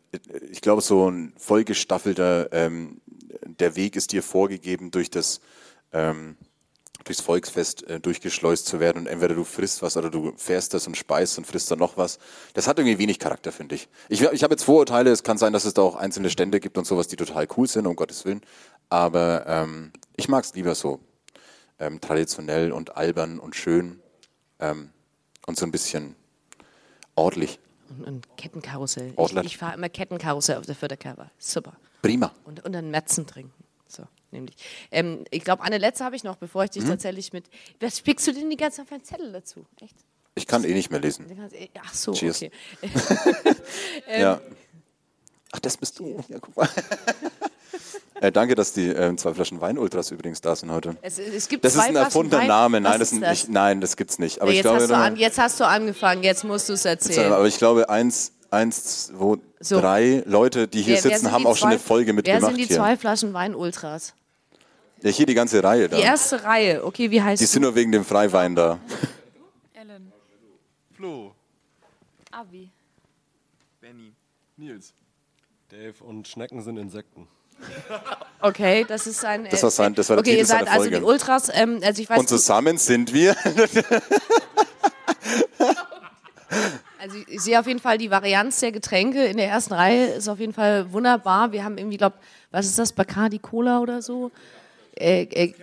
ich glaube, so ein vollgestaffelter, ähm, der Weg ist dir vorgegeben durch das, ähm, durchs Volksfest äh, durchgeschleust zu werden und entweder du frisst was oder du fährst das und speist und frisst dann noch was. Das hat irgendwie wenig Charakter, finde ich. Ich, ich habe jetzt Vorurteile, es kann sein, dass es da auch einzelne Stände gibt und sowas, die total cool sind, um Gottes Willen, aber ähm, ich mag es lieber so ähm, traditionell und albern und schön ähm, und so ein bisschen ordentlich. Und, und Kettenkarussell. Ich, Ortlet. ich fahre immer Kettenkarussell auf der Förderkerber. Super. Prima. Und, und dann Metzen trinken. So, nämlich. Ähm, ich glaube, eine letzte habe ich noch, bevor ich dich tatsächlich mit. Was spickst du denn die ganze Zeit auf einen Zettel dazu? Echt? Ich kann eh nicht mehr lesen. Kannst- Ach so, Cheers. okay. ja. Ach, das bist du. Ja, guck mal. Äh, danke, dass die ähm, zwei Flaschen Wein-Ultras übrigens da sind heute. Es, es gibt Das ist zwei ein Flaschen erfundener Wein. Name. Nein, das, ist das? Nicht, nein, das gibt's nicht. Aber Ja, ich jetzt, glaube, hast du an, jetzt hast du angefangen, jetzt musst du es erzählen. aber ich glaube, eins, eins, zwei, So. drei Leute, die hier Wer- wer sitzen, sind haben auch schon eine zwei- Folge Wer mitgemacht sind die hier. zwei Flaschen Wein-Ultras? Ja, hier die ganze Reihe da. Die erste Reihe, okay, wie heißt Die sind nur wegen dem Freiwein da. Ellen. Flo, Abi. Benny. Nils. Dave und Schnecken sind Insekten. Okay, das ist ein. Das war sein- das war der okay, ihr seid also die Ultras. Ähm, also ich weiß, Und zusammen sind wir. also ich sehe auf jeden Fall die Varianz der Getränke in der ersten Reihe ist auf jeden Fall wunderbar. Wir haben irgendwie, glaube, was ist das, Bacardi Cola oder so? Äh, äh,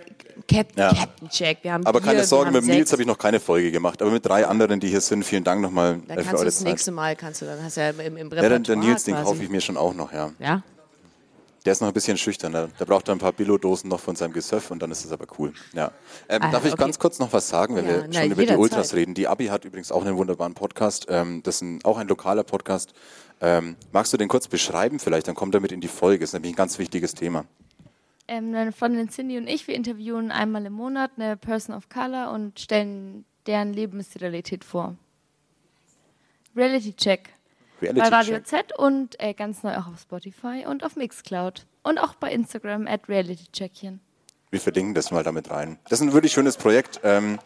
Captain, Ja. Captain Jack. Wir haben Aber Bier, keine Sorgen, mit dem Nils habe ich noch keine Folge gemacht. Aber mit drei anderen, die hier sind, vielen Dank nochmal Dann äh, für kannst du eure das Zeit. nächste Mal, kannst du, dann hast du ja im, im Ja, Repertoire der, der Nils, den kaufe ich mir schon auch noch, ja. Ja? Der ist noch ein bisschen schüchtern. Der, der braucht da ein paar Billo-Dosen noch von seinem Gesöff und dann ist es aber cool. Ja. Ähm, Ah, darf ich okay. ganz kurz noch was sagen, wenn Ja, wir na, schon über die. Ultras reden? Die Abi hat übrigens auch einen wunderbaren Podcast. Ähm, das ist ein, auch ein lokaler Podcast. Ähm, magst du den kurz beschreiben vielleicht? Dann kommt er mit in die Folge. Das ist nämlich ein ganz wichtiges Thema. Ähm, meine Freundin Cindy und ich, wir interviewen einmal im Monat eine Person of Color und stellen deren Lebensrealität vor. Reality Check. Reality bei Radio Check. Z und äh, ganz neu auch auf Spotify und auf Mixcloud. Und auch bei Instagram at Reality Checkchen. Wir verlinken das mal damit rein. Das ist ein wirklich schönes Projekt. Ähm,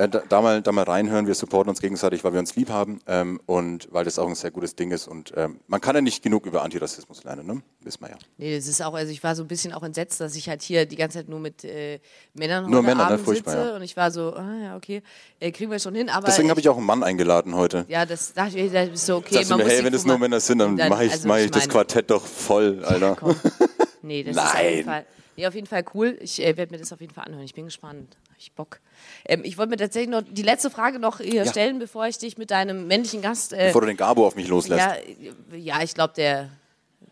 äh, da, da, mal, da mal reinhören. Wir supporten uns gegenseitig, weil wir uns lieb haben ähm, und weil das auch ein sehr gutes Ding ist. Und ähm, man kann ja nicht genug über Antirassismus lernen, ne? Wissen wir ja. Nee, das ist auch, also ich war so ein bisschen auch entsetzt, dass ich halt hier die ganze Zeit nur mit äh, Männern Nur Männer, ne? Abend Furchtbar, sitze ja. und ich war so, ah, ja, okay, äh, kriegen wir schon hin, aber Deswegen habe ich auch einen Mann eingeladen heute. ja, das dachte ich, das ist so okay, Okay, man mir, hey, wenn es nur Männer sind, dann, Dann- mache ich, also mach ich ich das Quartett doch voll, Alter. Komm. Nee, das ist auf Nein. jeden Fall, nee, auf jeden Fall cool. Ich äh, werde mir das auf jeden Fall anhören. Ich bin gespannt. Ich Bock. Ähm, ich wollte mir tatsächlich noch die letzte Frage noch hier Ja. stellen, bevor ich dich mit deinem männlichen Gast. Äh, Bevor du den Gabo auf mich loslässt. ja, ja, ich glaube, der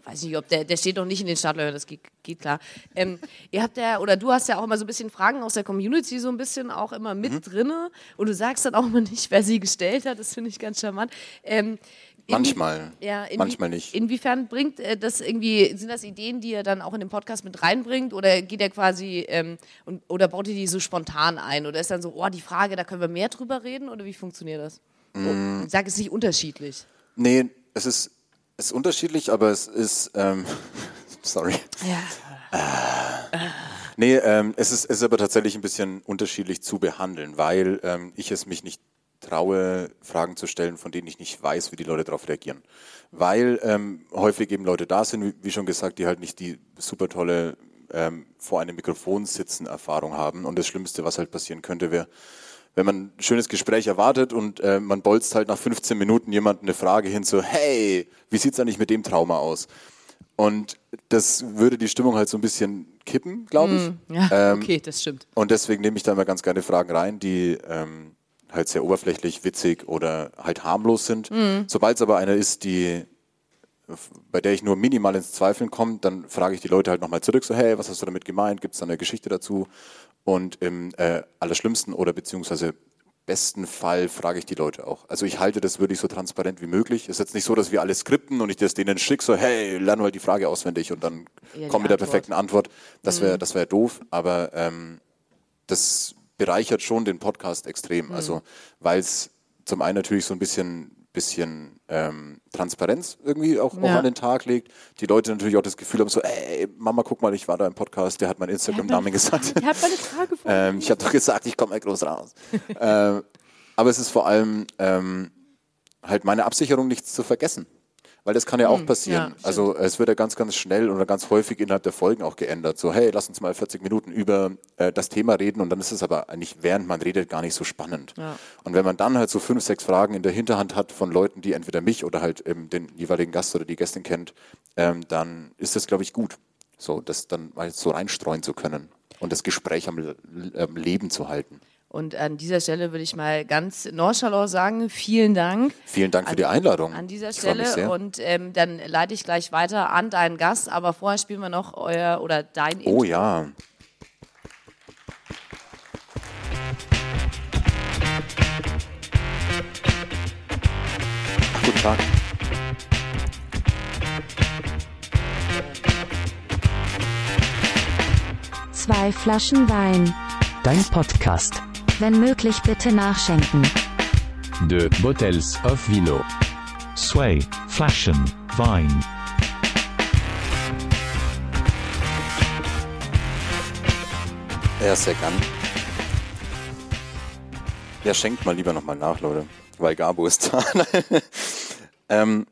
weiß nicht, ob der, der steht noch nicht in den Startlöchern, das geht, geht klar. Ähm, ihr habt ja, oder du hast ja auch immer so ein bisschen Fragen aus der Community so ein bisschen auch immer mit Mhm. drinne und du sagst dann auch immer nicht, wer sie gestellt hat, das finde ich ganz charmant. Ähm, Manchmal. Ja, Manchmal nicht. Inwiefern bringt äh, das irgendwie, sind das Ideen, die er dann auch in den Podcast mit reinbringt oder geht er quasi, ähm, und, oder baut ihr die so spontan ein oder ist dann so, oh, die Frage, da können wir mehr drüber reden oder wie funktioniert das? Mm. So, ich sage es nicht unterschiedlich. Nee, es ist, es ist unterschiedlich, aber es ist, ähm, sorry. Ja. Nee, ähm, es, ist, es ist aber tatsächlich ein bisschen unterschiedlich zu behandeln, weil ähm, ich es mich nicht traue, Fragen zu stellen, von denen ich nicht weiß, wie die Leute darauf reagieren. Weil ähm, häufig eben Leute da sind, wie, wie schon gesagt, die halt nicht die super tolle ähm, vor einem Mikrofon sitzen Erfahrung haben. Und das Schlimmste, was halt passieren könnte, wäre, wenn man ein schönes Gespräch erwartet und äh, man bolzt halt nach 15 Minuten jemand eine Frage hin so, hey, wie sieht's eigentlich mit dem Trauma aus? Und das würde die Stimmung halt so ein bisschen kippen, glaube ich. Ja, Ähm, okay, das stimmt. Und deswegen nehme ich da immer ganz gerne Fragen rein, die ähm, halt sehr oberflächlich, witzig oder halt harmlos sind. Sobald es aber einer ist, die bei der ich nur minimal ins Zweifeln komme, dann frage ich die Leute halt nochmal zurück, so hey, was hast du damit gemeint? Gibt es da eine Geschichte dazu? Und im äh, allerschlimmsten oder beziehungsweise besten Fall frage ich die Leute auch. Also ich halte das wirklich so transparent wie möglich. Es ist jetzt nicht so, dass wir alle skripten und ich das denen schicke, so hey, lern mal die Frage auswendig und dann Ja, komm mit der Antwort. perfekten Antwort. Das wäre das wäre doof, aber ähm, das bereichert schon den Podcast extrem. Also weil es zum einen natürlich so ein bisschen bisschen ähm, Transparenz irgendwie auch, auch Ja. an den Tag legt. Die Leute natürlich auch das Gefühl haben so, ey, Mama, guck mal, ich war da im Podcast, der hat mein Instagram-Namen gesagt. Ich habe meine Frage. Ähm, ich habe doch gesagt, ich komme groß raus. ähm, aber es ist vor allem ähm, halt meine Absicherung, nichts zu vergessen. Weil das kann ja auch passieren. Hm, ja, stimmt. also es wird ja ganz, ganz schnell oder ganz häufig innerhalb der Folgen auch geändert. So, hey, lass uns mal 40 Minuten über äh, das Thema reden und dann ist es aber eigentlich, während man redet, gar nicht so spannend. Ja. Und wenn man dann halt so fünf, sechs Fragen in der Hinterhand hat von Leuten, die entweder mich oder halt ähm, den jeweiligen Gast oder die Gästin kennt, ähm, dann ist das, glaube ich, gut. So, das dann mal so reinstreuen zu können und das Gespräch am ähm, Leben zu halten. Und an dieser Stelle würde ich mal ganz nonchalant sagen, vielen Dank. Vielen Dank für die Einladung. An dieser Ich freu mich Stelle sehr. und ähm, dann leite ich gleich weiter an deinen Gast, aber vorher spielen wir noch euer oder dein Oh Intro. ja. Guten Tag. Zwei Flaschen Wein. Dein Podcast. Wenn möglich bitte nachschenken. De Bottles of Vino. Sway, Flaschen, Vine. Ja, sehr gern. Ja, schenkt mal lieber nochmal nach, Leute, weil Gabo ist da. ähm,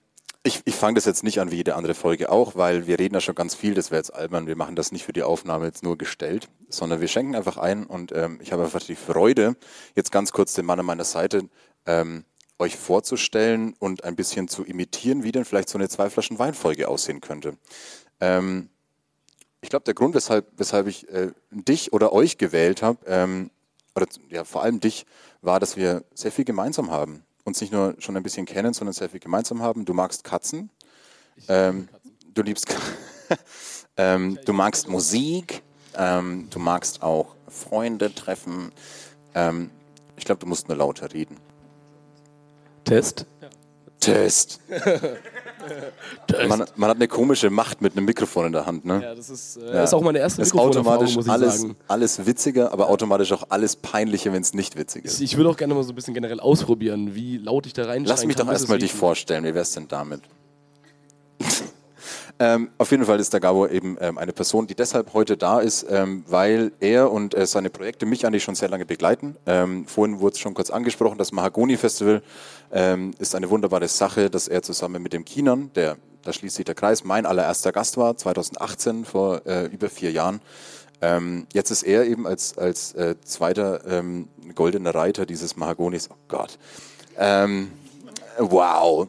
ich ich fange das jetzt nicht an wie jede andere Folge auch, weil wir reden ja schon ganz viel, das wäre jetzt albern, wir machen das nicht für die Aufnahme jetzt nur gestellt, sondern wir schenken einfach ein und ähm, ich habe einfach die Freude, jetzt ganz kurz den Mann an meiner Seite ähm, euch vorzustellen und ein bisschen zu imitieren, wie denn vielleicht so eine zwei Flaschen Weinfolge aussehen könnte. Ähm, ich glaube, der Grund, weshalb, weshalb ich äh, dich oder euch gewählt habe, ähm, oder ja, vor allem dich, war, dass wir sehr viel gemeinsam haben. Uns nicht nur schon ein bisschen kennen, sondern sehr viel gemeinsam haben. Du magst Katzen. Ähm, du liebst ähm, Du magst Musik. Ähm, du magst auch Freunde treffen. Ähm, ich glaube, du musst nur lauter reden. Test. Test. Man, man hat eine komische Macht mit einem Mikrofon in der Hand, ne? Ja, das ist, äh, Ja. ist auch meine erste ist automatisch alles, sagen. alles witziger, aber automatisch auch alles peinlicher, wenn es nicht witzig ist. Ich, ich würde auch gerne mal so ein bisschen generell ausprobieren, wie laut ich da reinschreien Lass mich doch erstmal dich vorstellen. Wie wär's denn damit? Ähm, auf jeden Fall ist der Gabo eben ähm, eine Person, die deshalb heute da ist, ähm, weil er und äh, seine Projekte mich eigentlich schon sehr lange begleiten. Ähm, vorhin wurde es schon kurz angesprochen, das Mahagoni Festival ähm, ist eine wunderbare Sache, dass er zusammen mit dem Kinan, der, da schließt sich der Kreis, mein allererster Gast war, 2018, vor äh, über vier Jahren. Ähm, jetzt ist er eben als, als äh, zweiter ähm, goldener Reiter dieses Mahagonis. Oh Gott. Ähm, wow.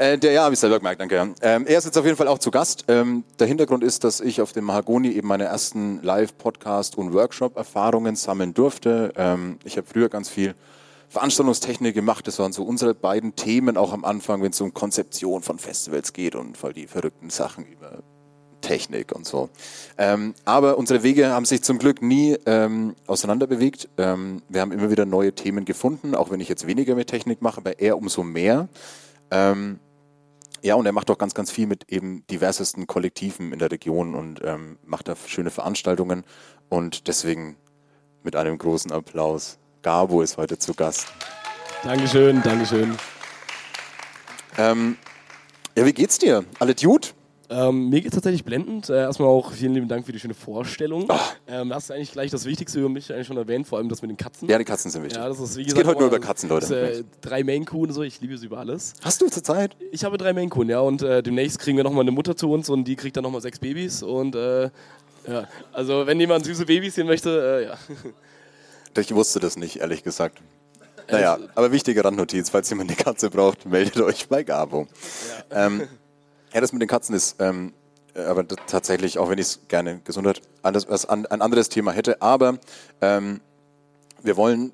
Äh, der, ja, habe ich selber gemerkt, danke. Ähm, er ist jetzt auf jeden Fall auch zu Gast. Ähm, der Hintergrund ist, dass ich auf dem Mahagoni eben meine ersten Live-Podcast- und Workshop-Erfahrungen sammeln durfte. Ähm, ich habe früher ganz viel Veranstaltungstechnik gemacht. Das waren so unsere beiden Themen auch am Anfang, wenn es um Konzeption von Festivals geht und voll die verrückten Sachen über Technik und so. Ähm, aber unsere Wege haben sich zum Glück nie ähm, auseinanderbewegt. Ähm, wir haben immer wieder neue Themen gefunden, auch wenn ich jetzt weniger mit Technik mache, aber er umso mehr. Ähm, ja, und er macht auch ganz, ganz viel mit eben diversesten Kollektiven in der Region und ähm, macht da schöne Veranstaltungen. Und deswegen mit einem großen Applaus. Gabo ist heute zu Gast. Dankeschön, Dankeschön. Ähm, ja, wie geht's dir? Alle Dude? Ähm, mir geht es tatsächlich blendend. Äh, erstmal auch vielen lieben Dank für die schöne Vorstellung. Ah. Ähm, hast du eigentlich gleich das Wichtigste über mich eigentlich schon erwähnt, vor allem das mit den Katzen. Ja, die Katzen sind wichtig. Ja, das ist wie Es gesagt. geht heute nur über Katzen, Leute. Das, äh, drei Maine Coon so, ich liebe sie über alles. Hast du zur Zeit? Ich habe drei Maine Coon, ja, und äh, demnächst kriegen wir nochmal eine Mutter zu uns und die kriegt dann nochmal sechs Babys und äh, ja, also wenn jemand süße Babys sehen möchte, äh, ja. Ich wusste das nicht, ehrlich gesagt. Naja, aber wichtige Randnotiz, falls jemand eine Katze braucht, meldet euch bei Gabo. Ja, ähm, ja das mit den Katzen ist ähm, aber das tatsächlich, auch wenn ich es gerne Gesundheit anders, ein anderes Thema hätte, aber ähm, wir wollen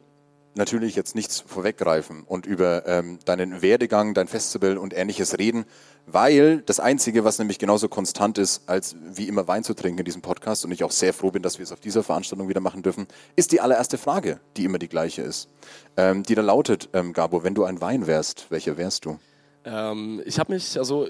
natürlich jetzt nichts vorweggreifen und über ähm, deinen Werdegang, dein Festival und ähnliches reden, weil das Einzige, was nämlich genauso konstant ist, als wie immer Wein zu trinken in diesem Podcast und ich auch sehr froh bin, dass wir es auf dieser Veranstaltung wieder machen dürfen, ist die allererste Frage, die immer die gleiche ist. Ähm, die da lautet, ähm, Gabo, wenn du ein Wein wärst, welcher wärst du? Ähm, ich habe mich, also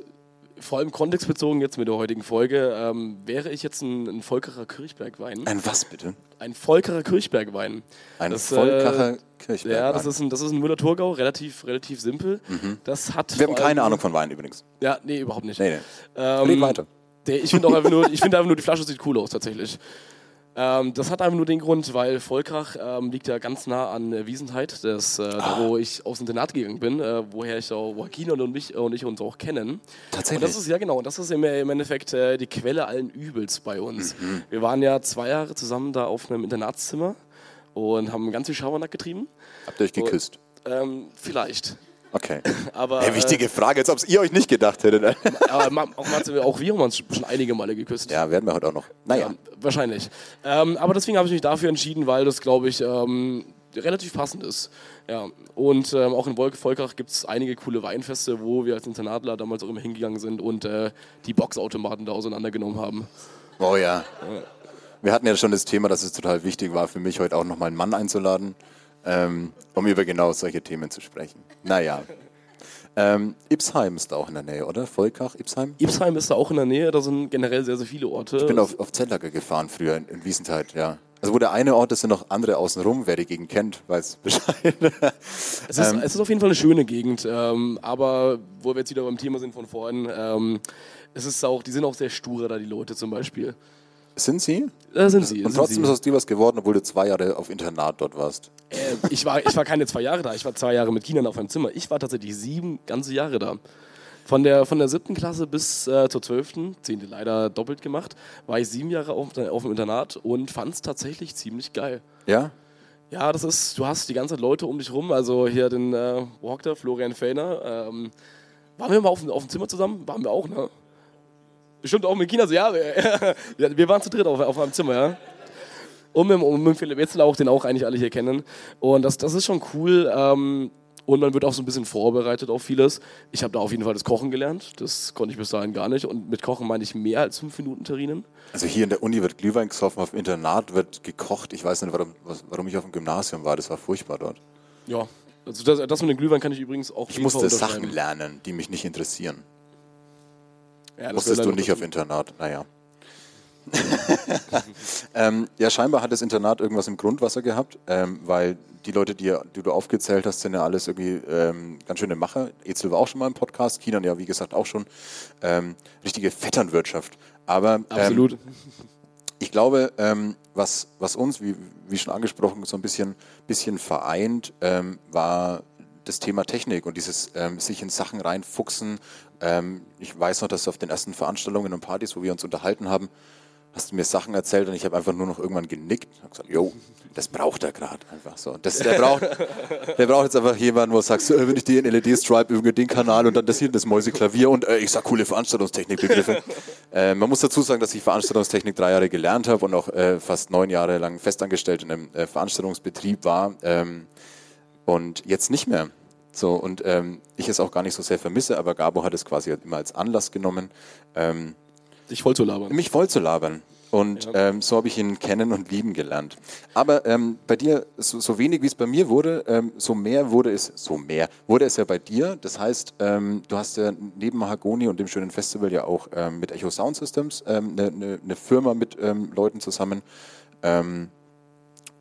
vor allem kontextbezogen jetzt mit der heutigen Folge, ähm, wäre ich jetzt ein, ein Volkerer Kirchbergwein. Ein was bitte? Ein Volkerer Kirchbergwein. Ein das, Volkerer äh, Kirchbergwein. Ja, das ist ein, das ist ein Müller-Thurgau, relativ, relativ simpel. Mhm. Das hat Wir haben keine Ahnung von Wein übrigens. Ja, nee, überhaupt nicht. Nee, nee. Ähm, Red weiter. Der, ich finde einfach, nur, find einfach nur, die Flasche sieht cool aus tatsächlich. Ähm, das hat einfach nur den Grund, weil Volkach ähm, liegt ja ganz nah an äh, Wiesenheit, das, äh, ah. wo ich aufs Internat gegangen bin, äh, woher ich auch Joaquin und, mich, und ich uns auch kennen. Tatsächlich? Und das ist ja genau, und das ist im, im Endeffekt äh, die Quelle allen Übels bei uns. Mhm. Wir waren ja zwei Jahre zusammen da auf einem Internatszimmer und haben ganz viel Schabernack getrieben. Habt ihr euch geküsst? Und, ähm, vielleicht. Okay. Aber, hey, wichtige Frage, als ob es ihr euch nicht gedacht hättet. aber auch, auch wir haben uns schon einige Male geküsst. Ja, werden wir heute auch noch. Naja. Ja, wahrscheinlich. Ähm, aber deswegen habe ich mich dafür entschieden, weil das, glaube ich, ähm, relativ passend ist. Ja. Und ähm, auch in Wolke Volkach gibt es einige coole Weinfeste, wo wir als Internatler damals auch immer hingegangen sind und äh, die Boxautomaten da auseinandergenommen haben. Oh ja. ja. Wir hatten ja schon das Thema, dass es total wichtig war für mich, heute auch nochmal einen Mann einzuladen ähm, um über genau solche Themen zu sprechen. Naja. Ähm, Ipsheim ist da auch in der Nähe, oder? Volkach, Ipsheim? Ipsheim ist da auch in der Nähe, da sind generell sehr, sehr viele Orte. Ich bin auf, auf Zellager gefahren früher in, in Wiesentheit, ja. Also wo der eine Ort ist, sind noch andere außenrum. Wer die Gegend kennt, weiß Bescheid. es, ist, ähm, es ist auf jeden Fall eine schöne Gegend, ähm, aber wo wir jetzt wieder beim Thema sind von vorhin, ähm, es ist auch, die sind auch sehr sture da, die Leute zum Beispiel. Sind sie? Da sind sie. Und sind trotzdem sie. ist aus dir was geworden, obwohl du zwei Jahre auf Internat dort warst. Äh, ich, war, ich war keine zwei Jahre da, ich war zwei Jahre mit Kindern auf einem Zimmer. Ich war tatsächlich sieben ganze Jahre da. Von der, von der siebten Klasse bis äh, zur zwölften, zehnte leider doppelt gemacht, war ich sieben Jahre auf, auf dem Internat und fand es tatsächlich ziemlich geil. Ja? Ja, das ist, du hast die ganze Zeit Leute um dich rum, also hier den äh, Walker, Florian Fellner. Ähm, waren wir mal auf, auf dem Zimmer zusammen? Waren wir auch, ne? Bestimmt auch mit China so, ja, wir waren zu dritt auf, auf einem Zimmer, ja. Und mit, und mit Philipp Wetzel auch, den auch eigentlich alle hier kennen. Und das, das ist schon cool. Ähm, und man wird auch so ein bisschen vorbereitet auf vieles. Ich habe da auf jeden Fall das Kochen gelernt. Das konnte ich bis dahin gar nicht. Und mit Kochen meine ich mehr als fünf Minuten Terrinen. Also hier in der Uni wird Glühwein gesoffen, auf dem Internat wird gekocht. Ich weiß nicht, warum, warum ich auf dem Gymnasium war. Das war furchtbar dort. Ja, also das, das mit dem Glühwein kann ich übrigens auch Ich musste Sachen lernen, die mich nicht interessieren. Ja, Musstest du nicht auf Internat, naja. ähm, ja, scheinbar hat das Internat irgendwas im Grundwasser gehabt, ähm, weil die Leute, die, die, du aufgezählt hast, sind ja alles irgendwie ähm, ganz schöne Macher. Ezel war auch schon mal im Podcast, Kinan ja, wie gesagt, auch schon. Ähm, richtige Vetternwirtschaft. Aber ähm, Absolut. ich glaube, ähm, was, was uns, wie, wie schon angesprochen, so ein bisschen, bisschen vereint, war das Thema Technik und dieses ähm, sich in Sachen reinfuchsen. Ähm, ich weiß noch, dass auf den ersten Veranstaltungen und Partys, wo wir uns unterhalten haben, hast du mir Sachen erzählt und ich habe einfach nur noch irgendwann genickt und gesagt, jo, das braucht er gerade einfach so. Das, der, braucht, der braucht jetzt einfach jemanden, wo du sagst, äh, wenn ich dir in LED-Stripe irgendwie den Kanal und dann das hier, das Mäuseklavier und äh, ich sag coole Veranstaltungstechnikbegriffe. äh, man muss dazu sagen, dass ich Veranstaltungstechnik drei Jahre gelernt habe und auch äh, fast neun Jahre lang festangestellt in einem äh, Veranstaltungsbetrieb war. Ähm, und jetzt nicht mehr. So, und ähm, ich es auch gar nicht so sehr vermisse, aber Gabo hat es quasi immer als Anlass genommen. Ähm, Dich voll zu labern. Mich voll zu labern. Und ja. ähm, so habe ich ihn kennen und lieben gelernt. Aber ähm, bei dir, so, so wenig wie es bei mir wurde, ähm, so mehr wurde es, so mehr wurde es ja bei dir. Das heißt, ähm, du hast ja neben Mahagoni und dem schönen Festival ja auch ähm, mit Echo Sound Systems eine ähm, ne, ne Firma mit Leuten zusammen. Ähm,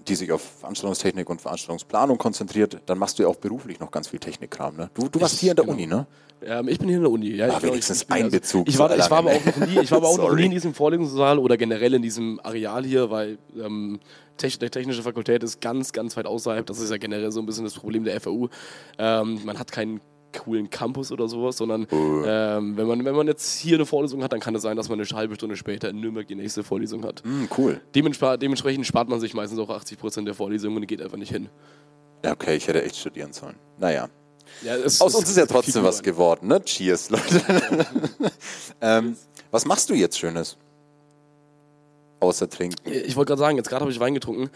die sich auf Veranstaltungstechnik und Veranstaltungsplanung konzentriert, dann machst du ja auch beruflich noch ganz viel Technikkram. Ne? Du, du warst ich, hier in der genau. Uni, ne? Ähm, ich bin hier in der Uni. Ja, ah, wenigstens ich, ich ein Bezug. Ich war, ich war aber auch noch nie, ich war aber auch noch nie in diesem Vorlesungssaal oder generell in diesem Areal hier, weil ähm, die technische Fakultät ist ganz, ganz weit außerhalb. Das ist ja generell so ein bisschen das Problem der FAU. Ähm, man hat keinen coolen Campus oder sowas, sondern Oh. ähm, wenn, man, wenn man jetzt hier eine Vorlesung hat, dann kann es sein, dass man eine halbe Stunde später in Nürnberg die nächste Vorlesung hat. Hm, cool. Dementspre dementsprechend spart man sich meistens auch 80% der Vorlesungen und geht einfach nicht hin. Ja, okay, ich hätte echt studieren sollen. Naja. Ja, Aus uns ist ja trotzdem was geworden, ne? Cheers, Leute. ähm, was machst du jetzt Schönes? Außer trinken. Ich wollte gerade sagen, jetzt gerade habe ich Wein getrunken.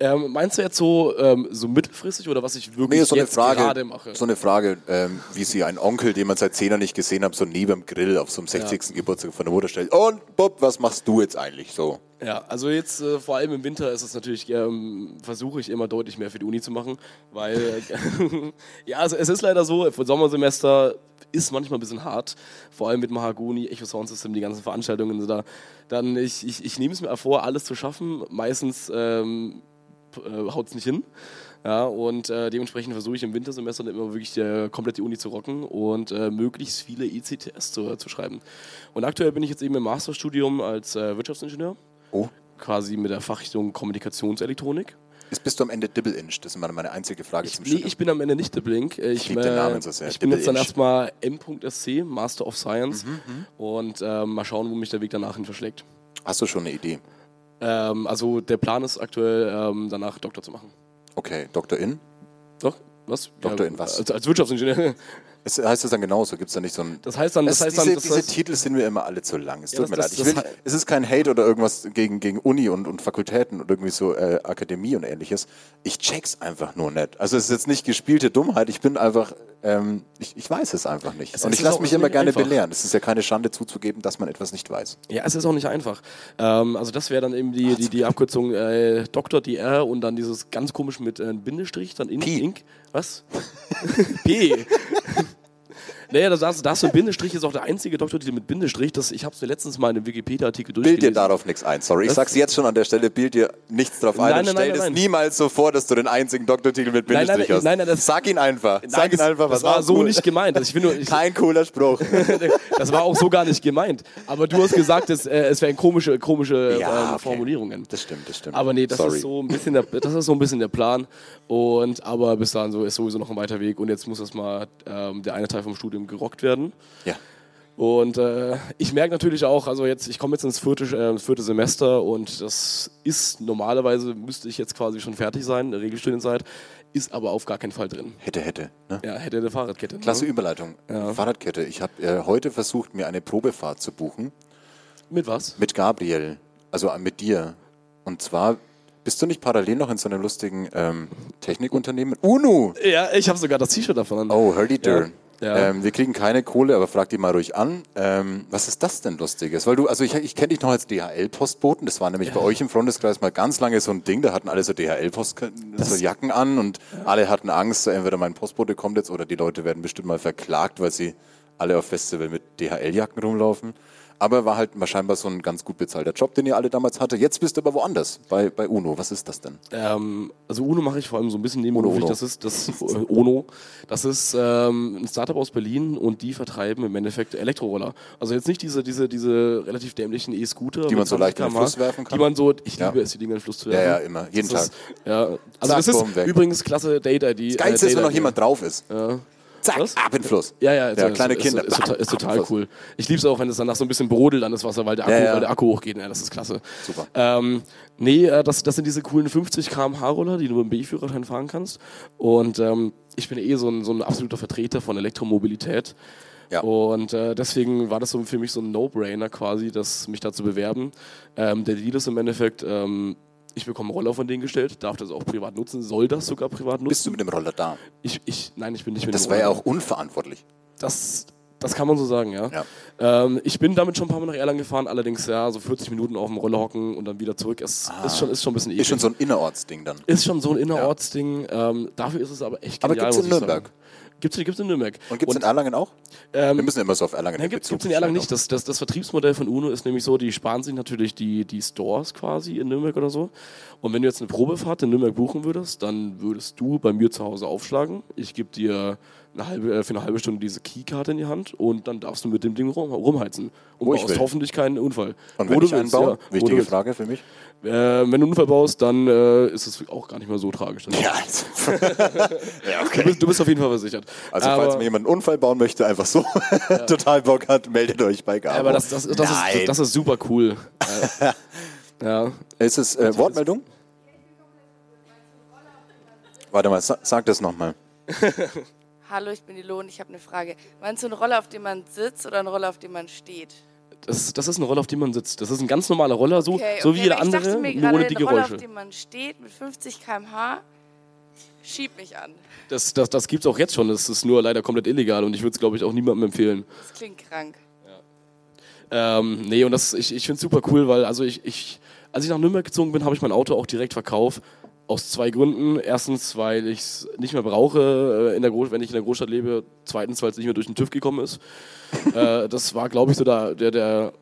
Ähm, meinst du jetzt so, ähm, so mittelfristig oder was ich wirklich Nee, so jetzt gerade Frage, mache? so eine Frage ähm, wie sie einen Onkel, den man seit zehn Jahren nicht gesehen hat, so neben dem Grill auf so einem 60. Geburtstag von der Mutter stellt. Und Bob, was machst du jetzt eigentlich so? Ja, also jetzt äh, vor allem im Winter ist es natürlich, ähm, versuche ich immer deutlich mehr für die Uni zu machen, weil, äh, ja, also es ist leider so, für Sommersemester ist manchmal ein bisschen hart, vor allem mit Mahagoni, Echo Sound System, die ganzen Veranstaltungen sind da. Dann, ich, ich, ich nehme es mir vor, alles zu schaffen, meistens ähm, äh, haut es nicht hin. Ja, und äh, dementsprechend versuche ich im Wintersemester dann immer wirklich äh, komplett die Uni zu rocken und äh, möglichst viele ECTS zu, zu schreiben. Und aktuell bin ich jetzt eben im Masterstudium als äh, Wirtschaftsingenieur Oh, quasi mit der Fachrichtung Kommunikationselektronik. jetzt bist du am Ende Dibble-Inch. Das ist meine, meine einzige Frage Ich, zum nee, Studium. ich bin am Ende nicht der Blink. Ich, Ich lieb den Namen so sehr, Ich bin jetzt dann erstmal M.SC, Master of Science. Mhm, Und ähm, mal schauen, wo mich der Weg danach hin verschlägt. Hast du schon eine Idee? Ähm, also der Plan ist aktuell, ähm, danach Doktor zu machen. Okay, Dr. In? Doch? Was? Doktor in was? Als, als Wirtschaftsingenieur. Es, heißt das dann genauso? Gibt es da nicht so ein. Das heißt dann, das heißt dann, diese das diese heißt, Titel sind mir immer alle zu lang. Es Ja, tut mir das- leid. Das will, es ist kein Hate oder irgendwas gegen, gegen Uni und, und Fakultäten und irgendwie so äh, Akademie und ähnliches. Ich check's einfach nur nicht. Also es ist jetzt nicht gespielte Dummheit. Ich bin einfach, ähm, ich, ich weiß es einfach nicht. Es und ich lasse mich immer gerne einfach. belehren. Es ist ja keine Schande zuzugeben, dass man etwas nicht weiß. Ja, es ist auch nicht einfach. Ähm, also das wäre dann eben die, die, die Abkürzung äh, Doktor DR und dann dieses ganz komisch mit äh, Bindestrich, dann in Pi. Ink. Was? P. Naja, da hast du Bindestrich, ist auch der einzige Doktortitel mit Bindestrich. Das, ich habe es mir letztens mal in einem Wikipedia-Artikel Bild dir durchgelesen. darauf nichts ein. Sorry, ich Das- sag's jetzt schon an der Stelle. Bild dir nichts drauf ein Nein, nein, stell nein, es nein. niemals so vor, dass du den einzigen Doktortitel mit Nein, nein, Bindestrich nein, hast. nein, nein, das- Sag ihn einfach. Sag Nein, ihn einfach. das was war so cool. nicht gemeint. Also ich nur, ich, Kein cooler Spruch. das war auch so gar nicht gemeint. Aber du hast gesagt, es, äh, es wären komische, komische Ja, ähm, okay. Formulierungen. Das stimmt, das stimmt. Aber nee, das Sorry. ist so ein bisschen der, das ist so ein bisschen der Plan. Und aber bis dahin so ist sowieso noch ein weiter Weg. Und jetzt muss erstmal ähm, der eine Teil vom Studium gerockt werden. Ja. Und äh, ich merke natürlich auch, also jetzt, ich komme jetzt ins vierte, äh, vierte Semester und das ist normalerweise müsste ich jetzt quasi schon fertig sein, eine Regelstudienzeit, ist aber auf gar keinen Fall drin. Hätte, hätte. Ne? Ja, hätte eine Fahrradkette. Klasse Ne? Überleitung. Fahrradkette. Ich habe äh, heute versucht, mir eine Probefahrt zu buchen Mit was? mit Gabriel, also äh, mit dir. Und zwar bist du nicht parallel noch in so einem lustigen ähm, Technikunternehmen? UNU! Ja, ich habe sogar das T-Shirt davon an. Oh, hör die dir. Ja. Ja. Ähm, wir kriegen keine Kohle, aber frag die mal ruhig an. Ähm, was ist das denn Lustiges? Weil du, also ich, ich kenne dich noch als DHL-Postboten. Das war nämlich bei euch im Freundeskreis mal ganz lange so ein Ding. Da hatten alle so DHL-Post, so Jacken an und alle hatten Angst, so entweder mein Postbote kommt jetzt oder die Leute werden bestimmt mal verklagt, weil sie alle auf Festival mit DHL-Jacken rumlaufen. Aber war halt mal scheinbar so ein ganz gut bezahlter Job, den ihr alle damals hatte. Jetzt bist du aber woanders, bei, bei UNO. Was ist das denn? Ähm, also UNO mache ich vor allem so ein bisschen nebenberuflich. Uno. Das ist das äh, UNO. Das ist ähm, ein Startup aus Berlin und die vertreiben im Endeffekt Elektroroller. Also jetzt nicht diese, diese, diese relativ dämlichen E-Scooter, Die man so leicht in den 20 Fluss werfen kann? Die man so, ich Ja. liebe es, die Dinger in den Fluss zu Ja, werfen. ja, immer. Jeden das Tag. Ist, ja, also Zack, das ist übrigens klasse Date-ID. Das Geilste äh, ist, wenn noch jemand drauf ist. Ja. Zack, Was? ab in den Fluss. Ja, ja, ist, Ja, ist, kleine ist, Kinder. Ist, total, ist total cool. Ich liebe es auch, wenn es danach so ein bisschen brodelt an das Wasser, weil der Akku. Weil der Akku hochgeht. Ja, das ist klasse. Super. Ähm, nee, äh, das, das sind diese coolen 50 km/h Roller, die du mit dem B-Führerschein fahren kannst. Und ähm, ich bin eh so ein, so ein absoluter Vertreter von Elektromobilität. Ja. Und äh, deswegen war das so für mich so ein No-Brainer quasi, das, mich da zu bewerben. Ähm, der Deal ist im Endeffekt, ähm, ich bekomme einen Roller von denen gestellt, darf das auch privat nutzen, soll das sogar privat nutzen. Bist du mit dem Roller da? ich, ich, nein, ich bin nicht mit Das dem wäre ja Roller. auch unverantwortlich. Das, das kann man so sagen, ja. Ja. Ähm, ich bin damit schon ein paar Mal nach Erlangen gefahren, allerdings ja, so 40 Minuten auf dem Roller hocken und dann wieder zurück. Es ist, schon, ist schon ein bisschen Ah. Ist schon so ein Innerortsding dann. Ist schon so ein Innerortsding. Ähm, dafür ist es aber echt Aber genial. gibt's in ich sagen. Nürnberg? Gibt's, gibt's in Nürnberg. Und gibt es in Erlangen auch? ähm, Wir müssen immer so auf Erlangen Nein, in gibt es in Erlangen nicht. Das, das, das Vertriebsmodell von UNO ist nämlich so, die sparen sich natürlich die, die Stores quasi in Nürnberg oder so. Und wenn du jetzt eine Probefahrt in Nürnberg buchen würdest, dann würdest du bei mir zu Hause aufschlagen. Ich gebe dir eine halbe, äh, für eine halbe Stunde diese Keykarte in die Hand und dann darfst du mit dem Ding rum, rumheizen. Und Wo baust will. hoffentlich keinen Unfall. Und wenn du ich einen willst, baue? ja. Du Wichtige. Frage für mich. Äh, wenn du einen Unfall baust, dann äh, ist es auch gar nicht mehr so tragisch. Ja, also, ja Du, okay. bist, du bist auf jeden Fall versichert. Also aber, falls mir jemand einen Unfall bauen möchte, einfach so total Bock hat, meldet euch bei Gabo. aber das, das, das, ist, Nein. das ist super cool. Ja. Ist es äh, Wortmeldung? Warte mal, sa sag das nochmal. Hallo, ich bin die Lohn. Ich habe eine Frage. Meinst du eine Rolle, auf der man sitzt oder eine Rolle, auf der man steht? Das, das ist eine Rolle, auf die man sitzt. Das ist ein ganz normaler Roller, so, Okay, so okay, wie jeder weil ich dachte andere, mir nur gerade, ohne die eine Rolle, Geräusche. auf der man steht mit 50 km/h, schieb mich an. Das, das, das gibt es auch jetzt schon. Das ist nur leider komplett illegal und ich würde es, glaube ich, auch niemandem empfehlen. Das klingt krank. Ähm, nee, und das, ich, ich finde es super cool, weil also ich, ich, als ich nach Nürnberg gezogen bin, habe ich mein Auto auch direkt verkauft. Aus zwei Gründen. Erstens, weil ich es nicht mehr brauche, äh, in der wenn ich in der Großstadt lebe. Zweitens, weil es nicht mehr durch den TÜV gekommen ist. äh, das war, glaube ich, so der, der, der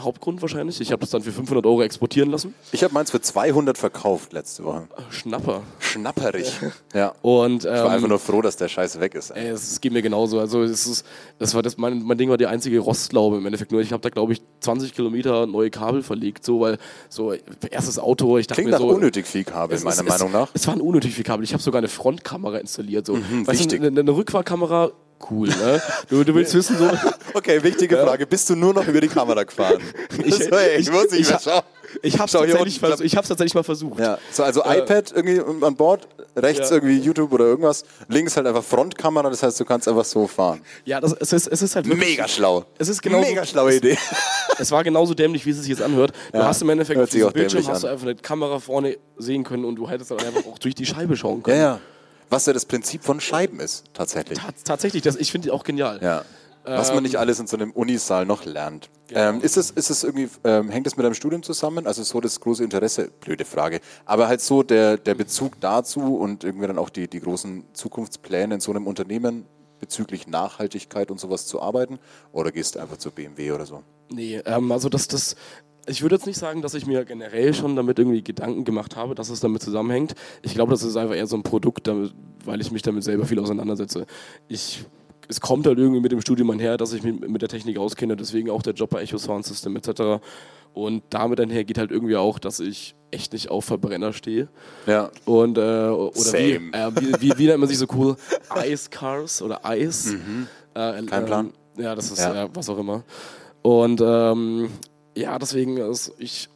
Hauptgrund wahrscheinlich. Ich habe das dann für 500 Euro exportieren lassen. Ich habe meins für 200 verkauft letzte Woche. Schnapper. Schnapperig. Ja. Und, Ich war einfach ähm, nur froh, dass der Scheiß weg ist. Ey, es, es geht mir genauso. Also es ist, das war das, mein, mein Ding war die einzige Rostlaube im Endeffekt. Nur ich habe da glaube ich 20 Kilometer neue Kabel verlegt, so weil so erstes Auto. Ich dachte Klingt mir nach so, unnötig viel Kabel, es- meiner es, Meinung nach. Es waren unnötig viele Kabel. Ich habe sogar eine Frontkamera installiert. So. Mhm, weißt wichtig. du, eine, eine Rückfahrkamera, cool. Ne? Du, du willst wissen so. Okay, wichtige Frage. Bist du nur noch über die Kamera gefahren? Ich- so, ey, ich, ich- muss nicht ich- mehr schauen. Ich habe es tatsächlich, vers ich hab's tatsächlich mal versucht. Ja, so, also Äh, iPad irgendwie an Bord, rechts Ja. irgendwie YouTube oder irgendwas, links halt einfach Frontkamera, das heißt, du kannst einfach so fahren. Ja, das, es, ist, es ist halt wirklich, Mega schlau. Es ist genauso- Mega schlaue Idee. Es war genauso dämlich, wie es sich jetzt anhört. Du Ja, hast im Endeffekt auf diesem Bildschirm hast du einfach eine Kamera vorne sehen können und du hättest dann einfach auch durch die Scheibe schauen Ja, können. ja. Was ja das Prinzip von Scheiben ist, tatsächlich. Tats- Tatsächlich, das, ich finde die auch genial. Ja. Was man nicht alles in so einem Unisaal noch lernt. Ähm, ist es, ist es irgendwie, ähm, hängt es mit deinem Studium zusammen? Also so das große Interesse, blöde Frage, aber halt so der, der Bezug dazu und irgendwie dann auch die, die großen Zukunftspläne in so einem Unternehmen bezüglich Nachhaltigkeit und sowas zu arbeiten? Oder gehst du einfach zur BMW oder so? Nee, ähm, also das, das, ich würde jetzt nicht sagen, dass ich mir generell schon damit irgendwie Gedanken gemacht habe, dass es damit zusammenhängt. Ich glaube, das ist einfach eher so ein Produkt, damit, weil ich mich damit selber viel auseinandersetze. Ich, es kommt halt irgendwie mit dem Studium einher, dass ich mich mit der Technik auskenne, deswegen auch der Job bei Echo Sound System etc. Und damit einher geht halt irgendwie auch, dass ich echt nicht auf Verbrenner stehe. Ja. Und, äh, oder wie, Same. äh, wie, wie, wie nennt man sich so cool? Ice Cars oder Ice? Äh, Mhm. Kein Plan. Ähm, ja, das ist Ja. ja. was auch immer. Und ähm, ja, deswegen ist ich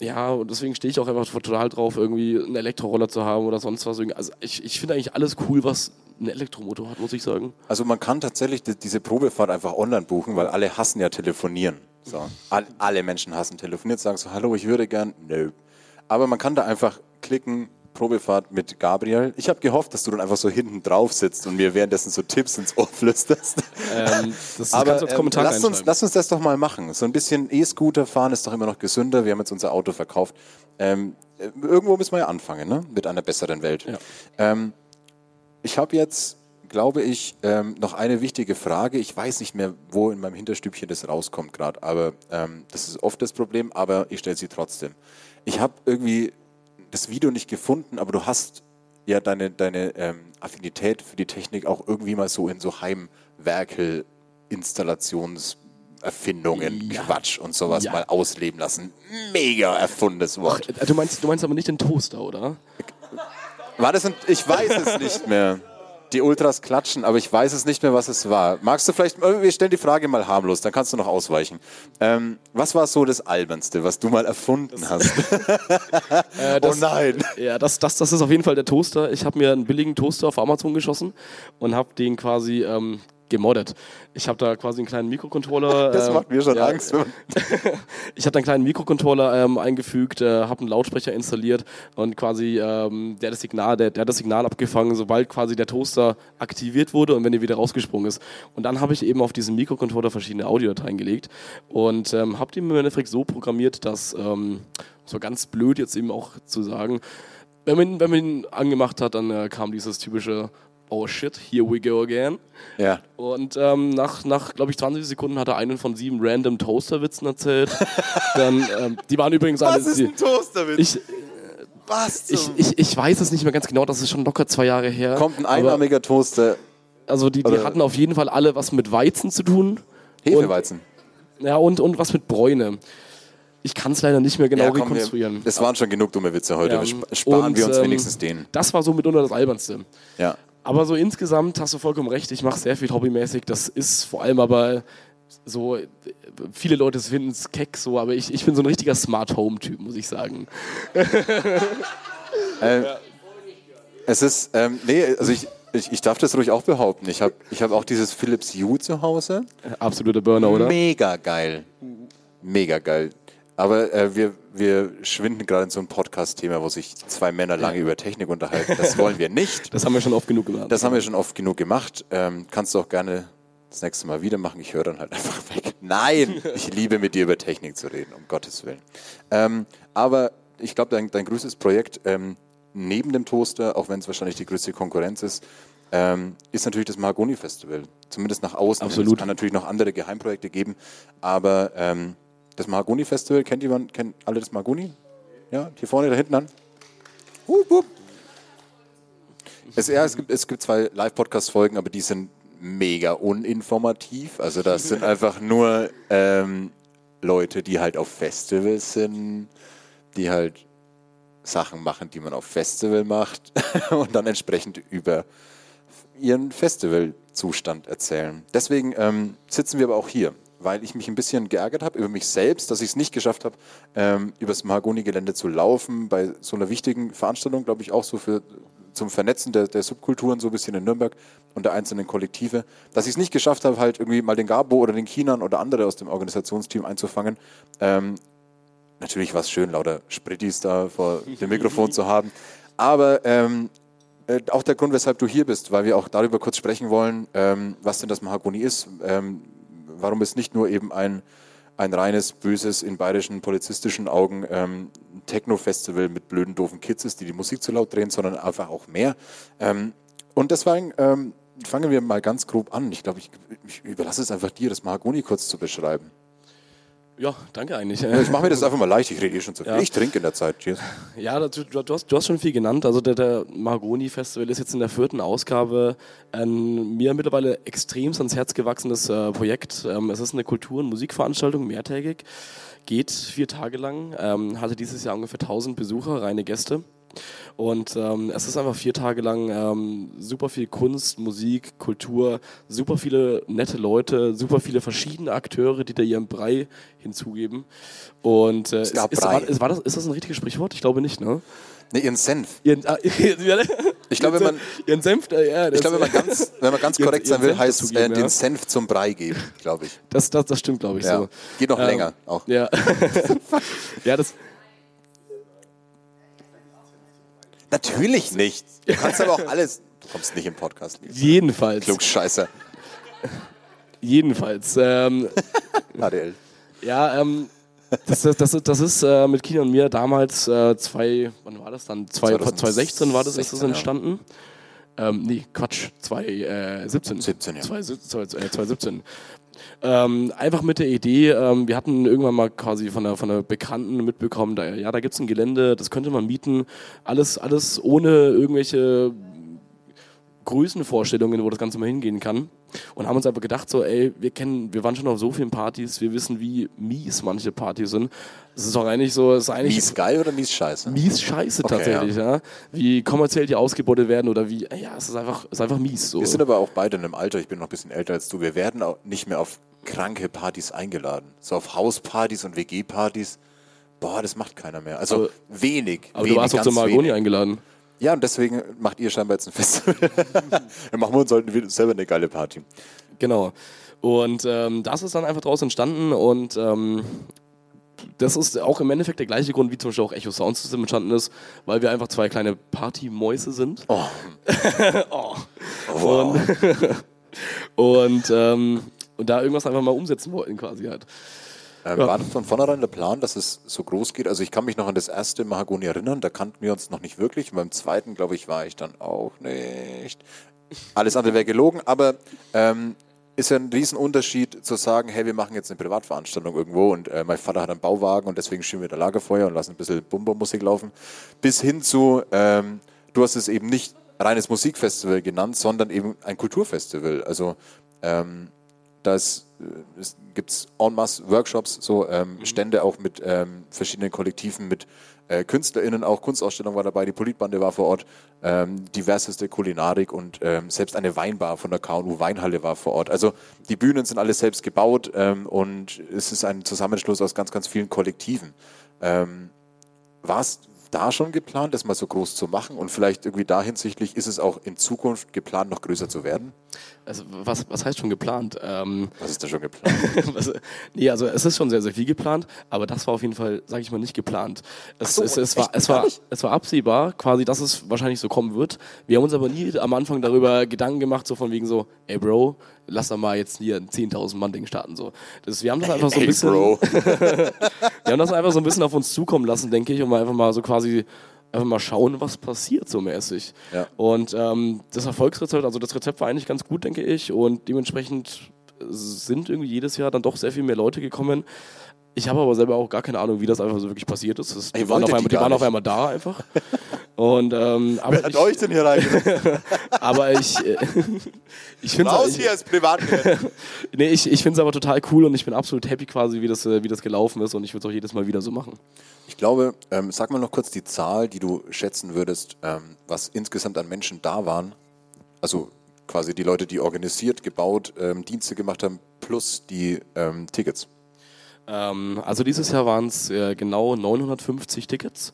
ja, und deswegen stehe ich auch einfach total drauf, irgendwie einen Elektroroller zu haben oder sonst was. Also ich, ich finde eigentlich alles cool, was einen Elektromotor hat, muss ich sagen. Also man kann tatsächlich die, diese Probefahrt einfach online buchen, weil alle hassen ja telefonieren. So. All, alle Menschen hassen telefoniert, sagen so, hallo, ich würde gern. Nö. Aber man kann da einfach klicken, Probefahrt mit Gabriel. Ich habe gehofft, dass du dann einfach so hinten drauf sitzt und mir währenddessen so Tipps ins Ohr flüsterst. Ähm, das Aber kannst du als ähm, Kommentar lass, uns, lass uns das doch mal machen. So ein bisschen E-Scooter fahren ist doch immer noch gesünder. Wir haben jetzt unser Auto verkauft. Ähm, äh, irgendwo müssen wir ja anfangen, ne? mit einer besseren Welt. Ja. Ähm, ich habe jetzt, glaube ich, ähm, noch eine wichtige Frage. Ich weiß nicht mehr, wo in meinem Hinterstübchen das rauskommt gerade, aber ähm, das ist oft das Problem, aber ich stelle sie trotzdem. Ich habe irgendwie das Video nicht gefunden, aber du hast ja deine, deine ähm, Affinität für die Technik auch irgendwie mal so in so Heimwerkel, Installationserfindungen, Ja. Quatsch und sowas Ja. mal ausleben lassen. Mega erfundenes Wort. Äh, Du meinst, du meinst aber nicht den Toaster, oder? War das ein, ich weiß es nicht mehr. Die Ultras klatschen, aber ich weiß es nicht mehr, was es war. Magst du vielleicht, äh, wir stellen die Frage mal harmlos, dann kannst du noch ausweichen. Ähm, was war so das Albernste, was du mal erfunden hast? Äh, oh das, nein. Ja, das, das, das ist auf jeden Fall der Toaster. Ich habe mir einen billigen Toaster auf Amazon geschossen und habe den quasi ähm, gemoddet. Ich habe da quasi einen kleinen Mikrocontroller. Das ähm, macht mir schon ja, Angst. Ich habe einen kleinen Mikrocontroller ähm, eingefügt, äh, habe einen Lautsprecher installiert und quasi ähm, der, das Signal, der, der hat das Signal abgefangen, sobald quasi der Toaster aktiviert wurde und wenn er wieder rausgesprungen ist. Und dann habe ich eben auf diesen Mikrocontroller verschiedene Audiodateien gelegt und ähm, habe den im Endeffekt so programmiert, dass, ähm, so ganz blöd jetzt eben auch zu sagen, wenn man, wenn man ihn angemacht hat, dann äh, kam dieses typische Oh shit, here we go again. Ja. Und ähm, nach, nach glaube ich, 20 Sekunden hat er einen von sieben random Toasterwitzen erzählt. Dann, ähm, die waren übrigens alle. die, Toasterwitz? ich, was ich, ich, ich weiß es nicht mehr ganz genau, das ist schon locker zwei Jahre her. Kommt ein einarmiger Toaster, also die, die oder- hatten auf jeden Fall alle was mit Weizen zu tun. Hefeweizen. Ja, und, und was mit Bräune. Ich kann es leider nicht mehr genau Ja, komm, rekonstruieren. Es waren schon genug dumme Witze heute. Ja. Sparen Und, wir uns ähm, wenigstens den. Das war so mitunter das Albernste. Ja. Aber so insgesamt hast du vollkommen recht, ich mache sehr viel hobbymäßig. Das ist vor allem aber so, viele Leute finden es keck so, aber ich, ich bin so ein richtiger Smart Home-Typ, muss ich sagen. Äh, Es ist, ähm, nee, also ich, ich, ich darf das ruhig auch behaupten. Ich habe ich hab auch dieses Philips Hue zu Hause. Absoluter Burner, oder? Mega geil. Mega geil. Aber äh, wir, wir schwinden gerade in so ein Podcast-Thema, wo sich zwei Männer lange über Technik unterhalten. Das wollen wir nicht. Das haben wir schon oft genug gemacht. Das haben wir schon oft genug gemacht. Ähm, kannst du auch gerne das nächste Mal wieder machen. Ich höre dann halt einfach weg. Nein, ich liebe mit dir über Technik zu reden, um Gottes Willen. Ähm, aber ich glaube, dein, dein größtes Projekt ähm, neben dem Toaster, auch wenn es wahrscheinlich die größte Konkurrenz ist, ähm, ist natürlich das Mahagoni Festival. Zumindest nach außen. Absolut. Es kann natürlich noch andere Geheimprojekte geben, aber ähm, das Mahagoni Festival, kennt jemand, kennt alle das Mahagoni? Ja, hier vorne, da hinten an. Hup, hup. Es, ja, es gibt, es gibt zwei Live-Podcast-Folgen, aber die sind mega uninformativ. Also das sind einfach nur ähm, Leute, die halt auf Festivals sind, die halt Sachen machen, die man auf Festival macht und dann entsprechend über ihren Festivalzustand erzählen. Deswegen ähm, sitzen wir aber auch hier, weil ich mich ein bisschen geärgert habe über mich selbst, dass ich es nicht geschafft habe, ähm, übers Mahagoni-Gelände zu laufen, bei so einer wichtigen Veranstaltung, glaube ich, auch so für zum Vernetzen der, der Subkulturen so ein bisschen in Nürnberg und der einzelnen Kollektive, dass ich es nicht geschafft habe, halt irgendwie mal den Gabo oder den Kinan oder andere aus dem Organisationsteam einzufangen. Ähm, natürlich war es schön, lauter Sprittis da vor dem Mikrofon zu haben, aber ähm, äh, auch der Grund, weshalb du hier bist, weil wir auch darüber kurz sprechen wollen, ähm, was denn das Mahagoni ist, ähm, warum es nicht nur eben ein, ein reines, böses, in bayerischen polizistischen Augen ähm, Techno-Festival mit blöden, doofen Kids ist, die die Musik zu laut drehen, sondern einfach auch mehr. Ähm, und deswegen ähm, fangen wir mal ganz grob an. Ich glaube, ich, ich überlasse es einfach dir, das Mahagoni kurz zu beschreiben. Ja, danke eigentlich. Ich mache mir das einfach mal leicht, ich rede eh schon zu viel. Ja. Ich trinke in der Zeit. Cheers. Ja, du, du, hast, du hast schon viel genannt. Also der, der Mahagoni Festival ist jetzt in der vierten Ausgabe ein mir mittlerweile extrem ans Herz gewachsenes äh, Projekt. Ähm, es ist eine Kultur- und Musikveranstaltung, mehrtägig, geht vier Tage lang, ähm, hatte dieses Jahr ungefähr 1000 Besucher, reine Gäste. Und ähm, es ist einfach vier Tage lang ähm, super viel Kunst, Musik, Kultur, super viele nette Leute, super viele verschiedene Akteure, die da ihren Brei hinzugeben. Und äh, ist, gab ist, Brei. war, ist, war das, ist das ein richtiges Sprichwort? Ich glaube nicht, ne? Nee, ihren Senf. Ihren, ah, Ich glaube, wenn man, ihren Senf, äh, ja, ich glaube, wenn man ganz, wenn man ganz korrekt sein will, Senf heißt es äh, den ja. Senf zum Brei geben, glaube ich. das, das, das stimmt, glaube ich, Ja. so. Geht noch Ähm, länger auch. Ja. ja, das, Natürlich nicht. Du kannst aber auch alles. Du kommst nicht im Podcast. jedenfalls, Klugscheißer. jedenfalls, ähm, ADL. Ja, ähm, das, das, das, das ist äh, mit Kina und mir damals äh, zwei, wann war das dann? Zwei, 2016 2016 war das, ist das 16, ja. entstanden? Ähm, nee, Quatsch, 2017. 17, ja. 2017. Ähm, einfach mit der Idee, ähm, wir hatten irgendwann mal quasi von der, von der Bekannten mitbekommen, da, ja, da gibt es ein Gelände, das könnte man mieten. Alles, alles ohne irgendwelche Größenvorstellungen, wo das Ganze mal hingehen kann. Und haben uns aber gedacht, so, ey, wir kennen, wir waren schon auf so vielen Partys, wir wissen, wie mies manche Partys sind. Es ist auch eigentlich so, es ist eigentlich Mies geil oder mies scheiße? mies scheiße Okay, tatsächlich, ja. Wie kommerziell die ausgebeutet werden oder wie, ja, es ist einfach, es ist einfach mies. So. Wir sind aber auch beide in einem Alter, ich bin noch ein bisschen älter als du. Wir werden auch nicht mehr auf kranke Partys eingeladen. So auf Hauspartys und WG-Partys. Boah, das macht keiner mehr. Also Aber- wenig. aber wenig, du warst doch zum Maragoni eingeladen. Ja, und deswegen macht ihr scheinbar jetzt ein Festival. Dann machen wir uns halt selber eine geile Party. Genau. Und ähm, das ist dann einfach daraus entstanden und ähm, das ist auch im Endeffekt der gleiche Grund, wie zum Beispiel auch Echo Sound System entstanden ist, weil wir einfach zwei kleine Partymäuse sind. Oh. oh. Wow. Und, ähm, und da irgendwas einfach mal umsetzen wollten quasi halt. Ähm, War das von vornherein der Plan, dass es so groß geht? Also ich kann mich noch an das erste Mahagoni erinnern, da kannten wir uns noch nicht wirklich. Und beim zweiten, glaube ich, war ich dann auch nicht. Alles andere wäre gelogen, aber ähm, ist ja ein Riesenunterschied zu sagen, hey, wir machen jetzt eine Privatveranstaltung irgendwo und äh, mein Vater hat einen Bauwagen und deswegen schieben wir da Lagerfeuer und lassen ein bisschen Bumba-Musik laufen. Bis hin zu, ähm, du hast es eben nicht reines Musikfestival genannt, sondern eben ein Kulturfestival. Also ähm, Da ist, es gibt's en masse Workshops, so ähm, Stände auch mit ähm, verschiedenen Kollektiven, mit äh, KünstlerInnen, auch Kunstausstellung war dabei, die Politbande war vor Ort, ähm, diverseste Kulinarik und ähm, selbst eine Weinbar von der KU Weinhalle war vor Ort. Also die Bühnen sind alle selbst gebaut ähm, und es ist ein Zusammenschluss aus ganz, ganz vielen Kollektiven. Ähm, war es da schon geplant, das mal so groß zu machen? Und vielleicht irgendwie da hinsichtlich ist es auch in Zukunft geplant, noch größer zu werden? Also, was, was heißt schon geplant? Ähm, Was ist da schon geplant? was, nee, also es ist schon sehr, sehr viel geplant, aber das war auf jeden Fall, sage ich mal, nicht geplant. Es, so, es, es, war, es, war, es war absehbar, quasi, dass es wahrscheinlich so kommen wird. Wir haben uns aber nie am Anfang darüber Gedanken gemacht, so von wegen so, ey Bro, lass doch mal jetzt hier ein 10.000 Mann Ding starten. So. Das, wir haben das einfach so ein bisschen, wir haben das einfach so ein bisschen auf uns zukommen lassen, denke ich, und mal einfach mal so quasi einfach mal schauen, was passiert so mäßig. Ja. Und ähm, das Erfolgsrezept, also das Rezept war eigentlich ganz gut, denke ich, und dementsprechend sind irgendwie jedes Jahr dann doch sehr viel mehr Leute gekommen. Ich habe aber selber auch gar keine Ahnung, wie das einfach so wirklich passiert ist. Das, die waren, auf einmal, die waren auf einmal da einfach. Und, ähm, aber, Wer hat ich, euch denn hier reingenommen? aber ich, äh, ich finde Raus es hier als Privatmann. nee, ich, ich find's aber total cool und ich bin absolut happy quasi, wie das, äh, wie das gelaufen ist und ich würde es auch jedes Mal wieder so machen. Ich glaube, ähm, sag mal noch kurz die Zahl, die du schätzen würdest, ähm, was insgesamt an Menschen da waren. Also quasi die Leute, die organisiert, gebaut, ähm, Dienste gemacht haben, plus die ähm, Tickets. Ähm, also dieses Jahr waren es äh, genau 950 Tickets.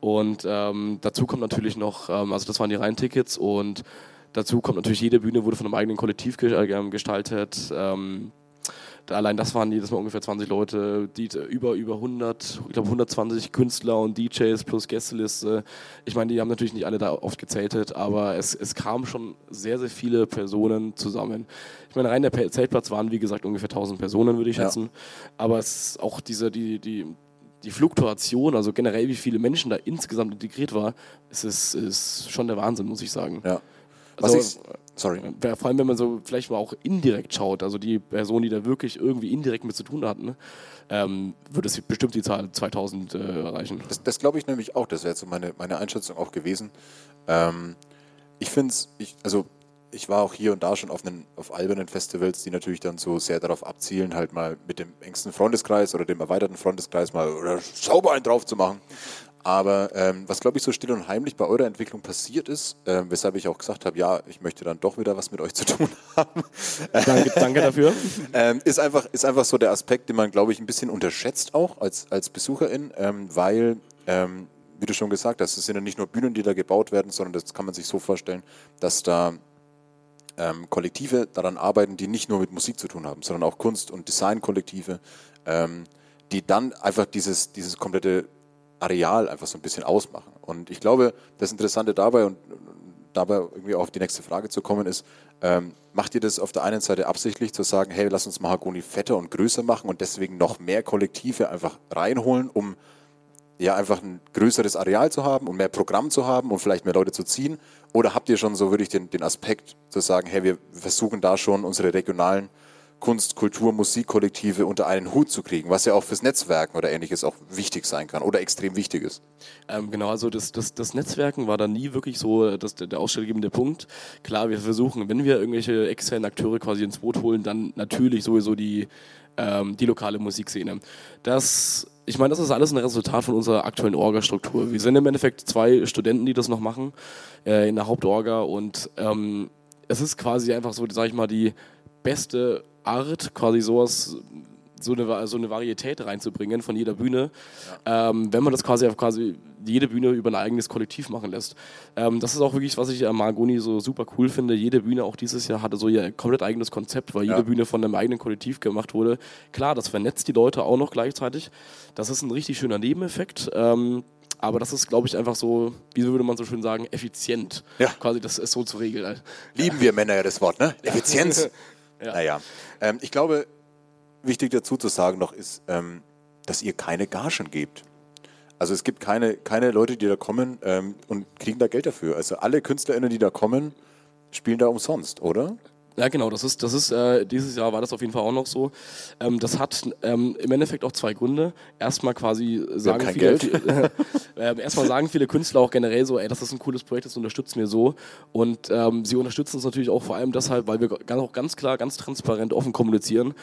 Und ähm, dazu kommt natürlich noch, ähm, also das waren die reinen Tickets und dazu kommt natürlich jede Bühne wurde von einem eigenen Kollektiv äh, ähm, gestaltet. Ähm, allein das waren jedes Mal ungefähr 20 Leute, die, über, über 100, ich glaube 120 Künstler und DJs plus Gästeliste. Ich meine, die haben natürlich nicht alle da oft gezeltet, aber es, es kamen schon sehr, sehr viele Personen zusammen. Ich meine, rein der Zeltplatz waren, wie gesagt, ungefähr 1000 Personen, würde ich Ja. schätzen. Aber es ist auch diese, die, die, die Fluktuation, also generell, wie viele Menschen da insgesamt integriert war, es ist, ist schon der Wahnsinn, muss ich sagen. Ja. Was Also, ich, sorry. Wer- Vor allem, wenn man so vielleicht mal auch indirekt schaut, also die Personen, die da wirklich irgendwie indirekt mit zu tun hatten, ähm, wird es bestimmt die Zahl 2000 äh, erreichen. Das, das glaube ich nämlich auch. Das wäre jetzt so meine, meine Einschätzung auch gewesen. Ähm, ich finde es, also ich war auch hier und da schon auf, einen, auf albernen Festivals, die natürlich dann so sehr darauf abzielen, halt mal mit dem engsten Freundeskreis oder dem erweiterten Freundeskreis mal oder sauber einen drauf zu machen. Aber ähm, was, glaube ich, so still und heimlich bei eurer Entwicklung passiert ist, ähm, weshalb ich auch gesagt habe, ja, ich möchte dann doch wieder was mit euch zu tun haben, Danke, danke dafür. ähm, ist, einfach, ist einfach so der Aspekt, den man, glaube ich, ein bisschen unterschätzt auch als, als Besucherin, ähm, weil, ähm, wie du schon gesagt hast, es sind ja nicht nur Bühnen, die da gebaut werden, sondern das kann man sich so vorstellen, dass da ähm, Kollektive daran arbeiten, die nicht nur mit Musik zu tun haben, sondern auch Kunst- und Designkollektive, ähm, die dann einfach dieses, dieses komplette Areal einfach so ein bisschen ausmachen. Und ich glaube, das Interessante dabei und dabei irgendwie auch auf die nächste Frage zu kommen ist, ähm, macht ihr das auf der einen Seite absichtlich zu sagen, hey, lass uns Mahagoni fetter und größer machen und deswegen noch mehr Kollektive einfach reinholen, um ja einfach ein größeres Areal zu haben und mehr Programm zu haben und vielleicht mehr Leute zu ziehen? Oder habt ihr schon so wirklich den, den Aspekt zu sagen, hey, wir versuchen da schon unsere regionalen Kunst, Kultur, Musikkollektive unter einen Hut zu kriegen, was ja auch fürs Netzwerken oder ähnliches auch wichtig sein kann oder extrem wichtig ist. Ähm, genau, also das, das, das Netzwerken war dann nie wirklich so das, der, der ausschlaggebende Punkt. Klar, wir versuchen, wenn wir irgendwelche externen Akteure quasi ins Boot holen, dann natürlich sowieso die, ähm, die lokale Musikszene. Das, ich meine, das ist alles ein Resultat von unserer aktuellen Orga-Struktur. Wir sind im Endeffekt zwei Studenten, die das noch machen äh, in der Hauptorga und ähm, es ist quasi einfach so, sag ich mal, die beste Art, quasi sowas, so eine, so eine Varietät reinzubringen von jeder Bühne, ähm, wenn man das quasi auf quasi jede Bühne über ein eigenes Kollektiv machen lässt. Ähm, das ist auch wirklich, was ich am Margoni so super cool finde. Jede Bühne auch dieses Jahr hatte so ihr komplett eigenes Konzept, weil Ja. jede Bühne von einem eigenen Kollektiv gemacht wurde. Klar, das vernetzt die Leute auch noch gleichzeitig. Das ist ein richtig schöner Nebeneffekt. Ähm, aber das ist, glaube ich, einfach so, wie würde man so schön sagen, effizient. Ja. Quasi das ist so zu regeln. Lieben wir Männer ja das Wort, ne? Effizienz. Ja. Naja. Ähm, ich glaube, wichtig dazu zu sagen noch ist, ähm, dass ihr keine Gagen gebt. Also es gibt keine, keine Leute, die da kommen ähm, und kriegen da Geld dafür. Also alle KünstlerInnen, die da kommen, spielen da umsonst, oder? Ja, genau, das ist, das ist äh, dieses Jahr war das auf jeden Fall auch noch so. Ähm, das hat ähm, im Endeffekt auch zwei Gründe. Erstmal quasi sagen viele, Geld. äh, erstmal sagen viele Künstler auch generell so, ey, das ist ein cooles Projekt, das unterstützen wir so. Und ähm, sie unterstützen uns natürlich auch vor allem deshalb, weil wir auch ganz klar, ganz transparent, offen kommunizieren.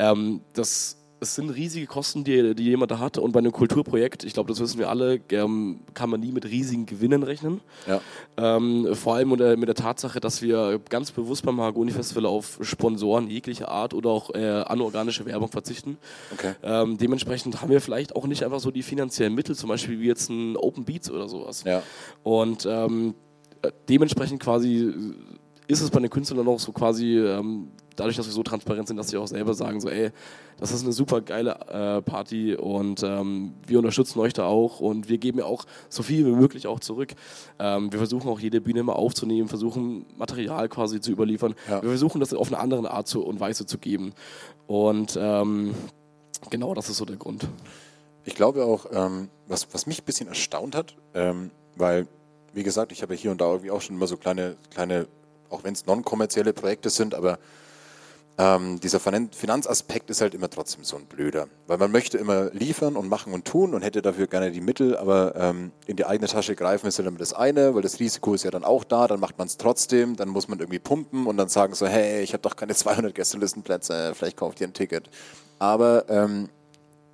Ähm, das es sind riesige Kosten, die, die jemand da hat. Und bei einem Kulturprojekt, ich glaube, das wissen wir alle, ähm, kann man nie mit riesigen Gewinnen rechnen. Ja. Ähm, vor allem mit der, mit der Tatsache, dass wir ganz bewusst beim Mahagoni Festival auf Sponsoren jeglicher Art oder auch äh, anorganische Werbung verzichten. Okay. Ähm, dementsprechend haben wir vielleicht auch nicht einfach so die finanziellen Mittel, zum Beispiel wie jetzt ein Open Beats oder sowas. Ja. Und ähm, äh, dementsprechend quasi ist es bei den Künstlern auch so quasi, ähm, dadurch, dass wir so transparent sind, dass sie auch selber sagen, so, ey, das ist eine super geile äh, Party und ähm, wir unterstützen euch da auch und wir geben ja auch so viel wie möglich auch zurück. Ähm, wir versuchen auch jede Bühne immer aufzunehmen, versuchen Material quasi zu überliefern. Ja. Wir versuchen das auf eine andere Art zu, und Weise zu geben. Und ähm, genau das ist so der Grund. Ich glaube auch, ähm, was, was mich ein bisschen erstaunt hat, ähm, weil, wie gesagt, ich habe ja hier und da irgendwie auch schon immer so kleine, kleine auch wenn es non-kommerzielle Projekte sind, aber ähm, dieser Finan- Finanzaspekt ist halt immer trotzdem so ein blöder. Weil man möchte immer liefern und machen und tun und hätte dafür gerne die Mittel, aber ähm, in die eigene Tasche greifen ist halt immer das eine, weil das Risiko ist ja dann auch da, dann macht man es trotzdem, dann muss man irgendwie pumpen und dann sagen so, hey, ich habe doch keine 200 Gästelistenplätze, vielleicht kauft ihr ein Ticket. Aber ähm,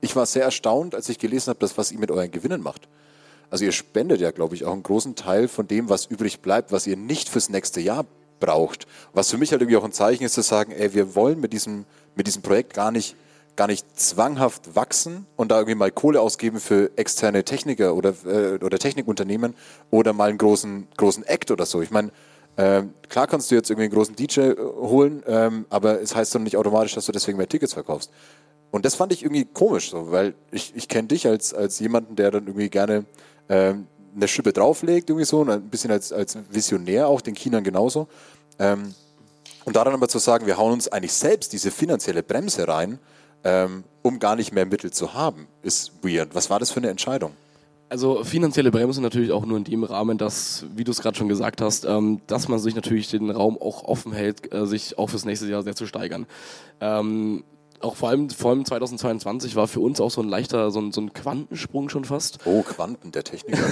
ich war sehr erstaunt, als ich gelesen habe, dass was ihr mit euren Gewinnen macht. Also ihr spendet ja, glaube ich, auch einen großen Teil von dem, was übrig bleibt, was ihr nicht fürs nächste Jahr braucht. Was für mich halt irgendwie auch ein Zeichen ist, zu sagen, ey, wir wollen mit diesem, mit diesem Projekt gar nicht, gar nicht zwanghaft wachsen und da irgendwie mal Kohle ausgeben für externe Techniker oder, äh, oder Technikunternehmen oder mal einen großen, großen Act oder so. Ich meine, ähm, klar kannst du jetzt irgendwie einen großen DJ äh, holen, ähm, aber es heißt doch nicht automatisch, dass du deswegen mehr Tickets verkaufst. Und das fand ich irgendwie komisch, so, weil ich, ich kenne dich als, als jemanden, der dann irgendwie gerne ähm, eine Schippe drauflegt, irgendwie so, ein bisschen als, als Visionär auch, den Chinern genauso. Ähm, und daran aber zu sagen, wir hauen uns eigentlich selbst diese finanzielle Bremse rein, ähm, um gar nicht mehr Mittel zu haben, ist weird. Was war das für eine Entscheidung? Also finanzielle Bremse natürlich auch nur in dem Rahmen, dass, wie du es gerade schon gesagt hast, ähm, dass man sich natürlich den Raum auch offen hält, äh, sich auch fürs nächste Jahr sehr zu steigern. Ähm, auch vor allem, vor allem 2022 war für uns auch so ein leichter, so ein, so ein Quantensprung schon fast. Oh, Quanten, der Techniker,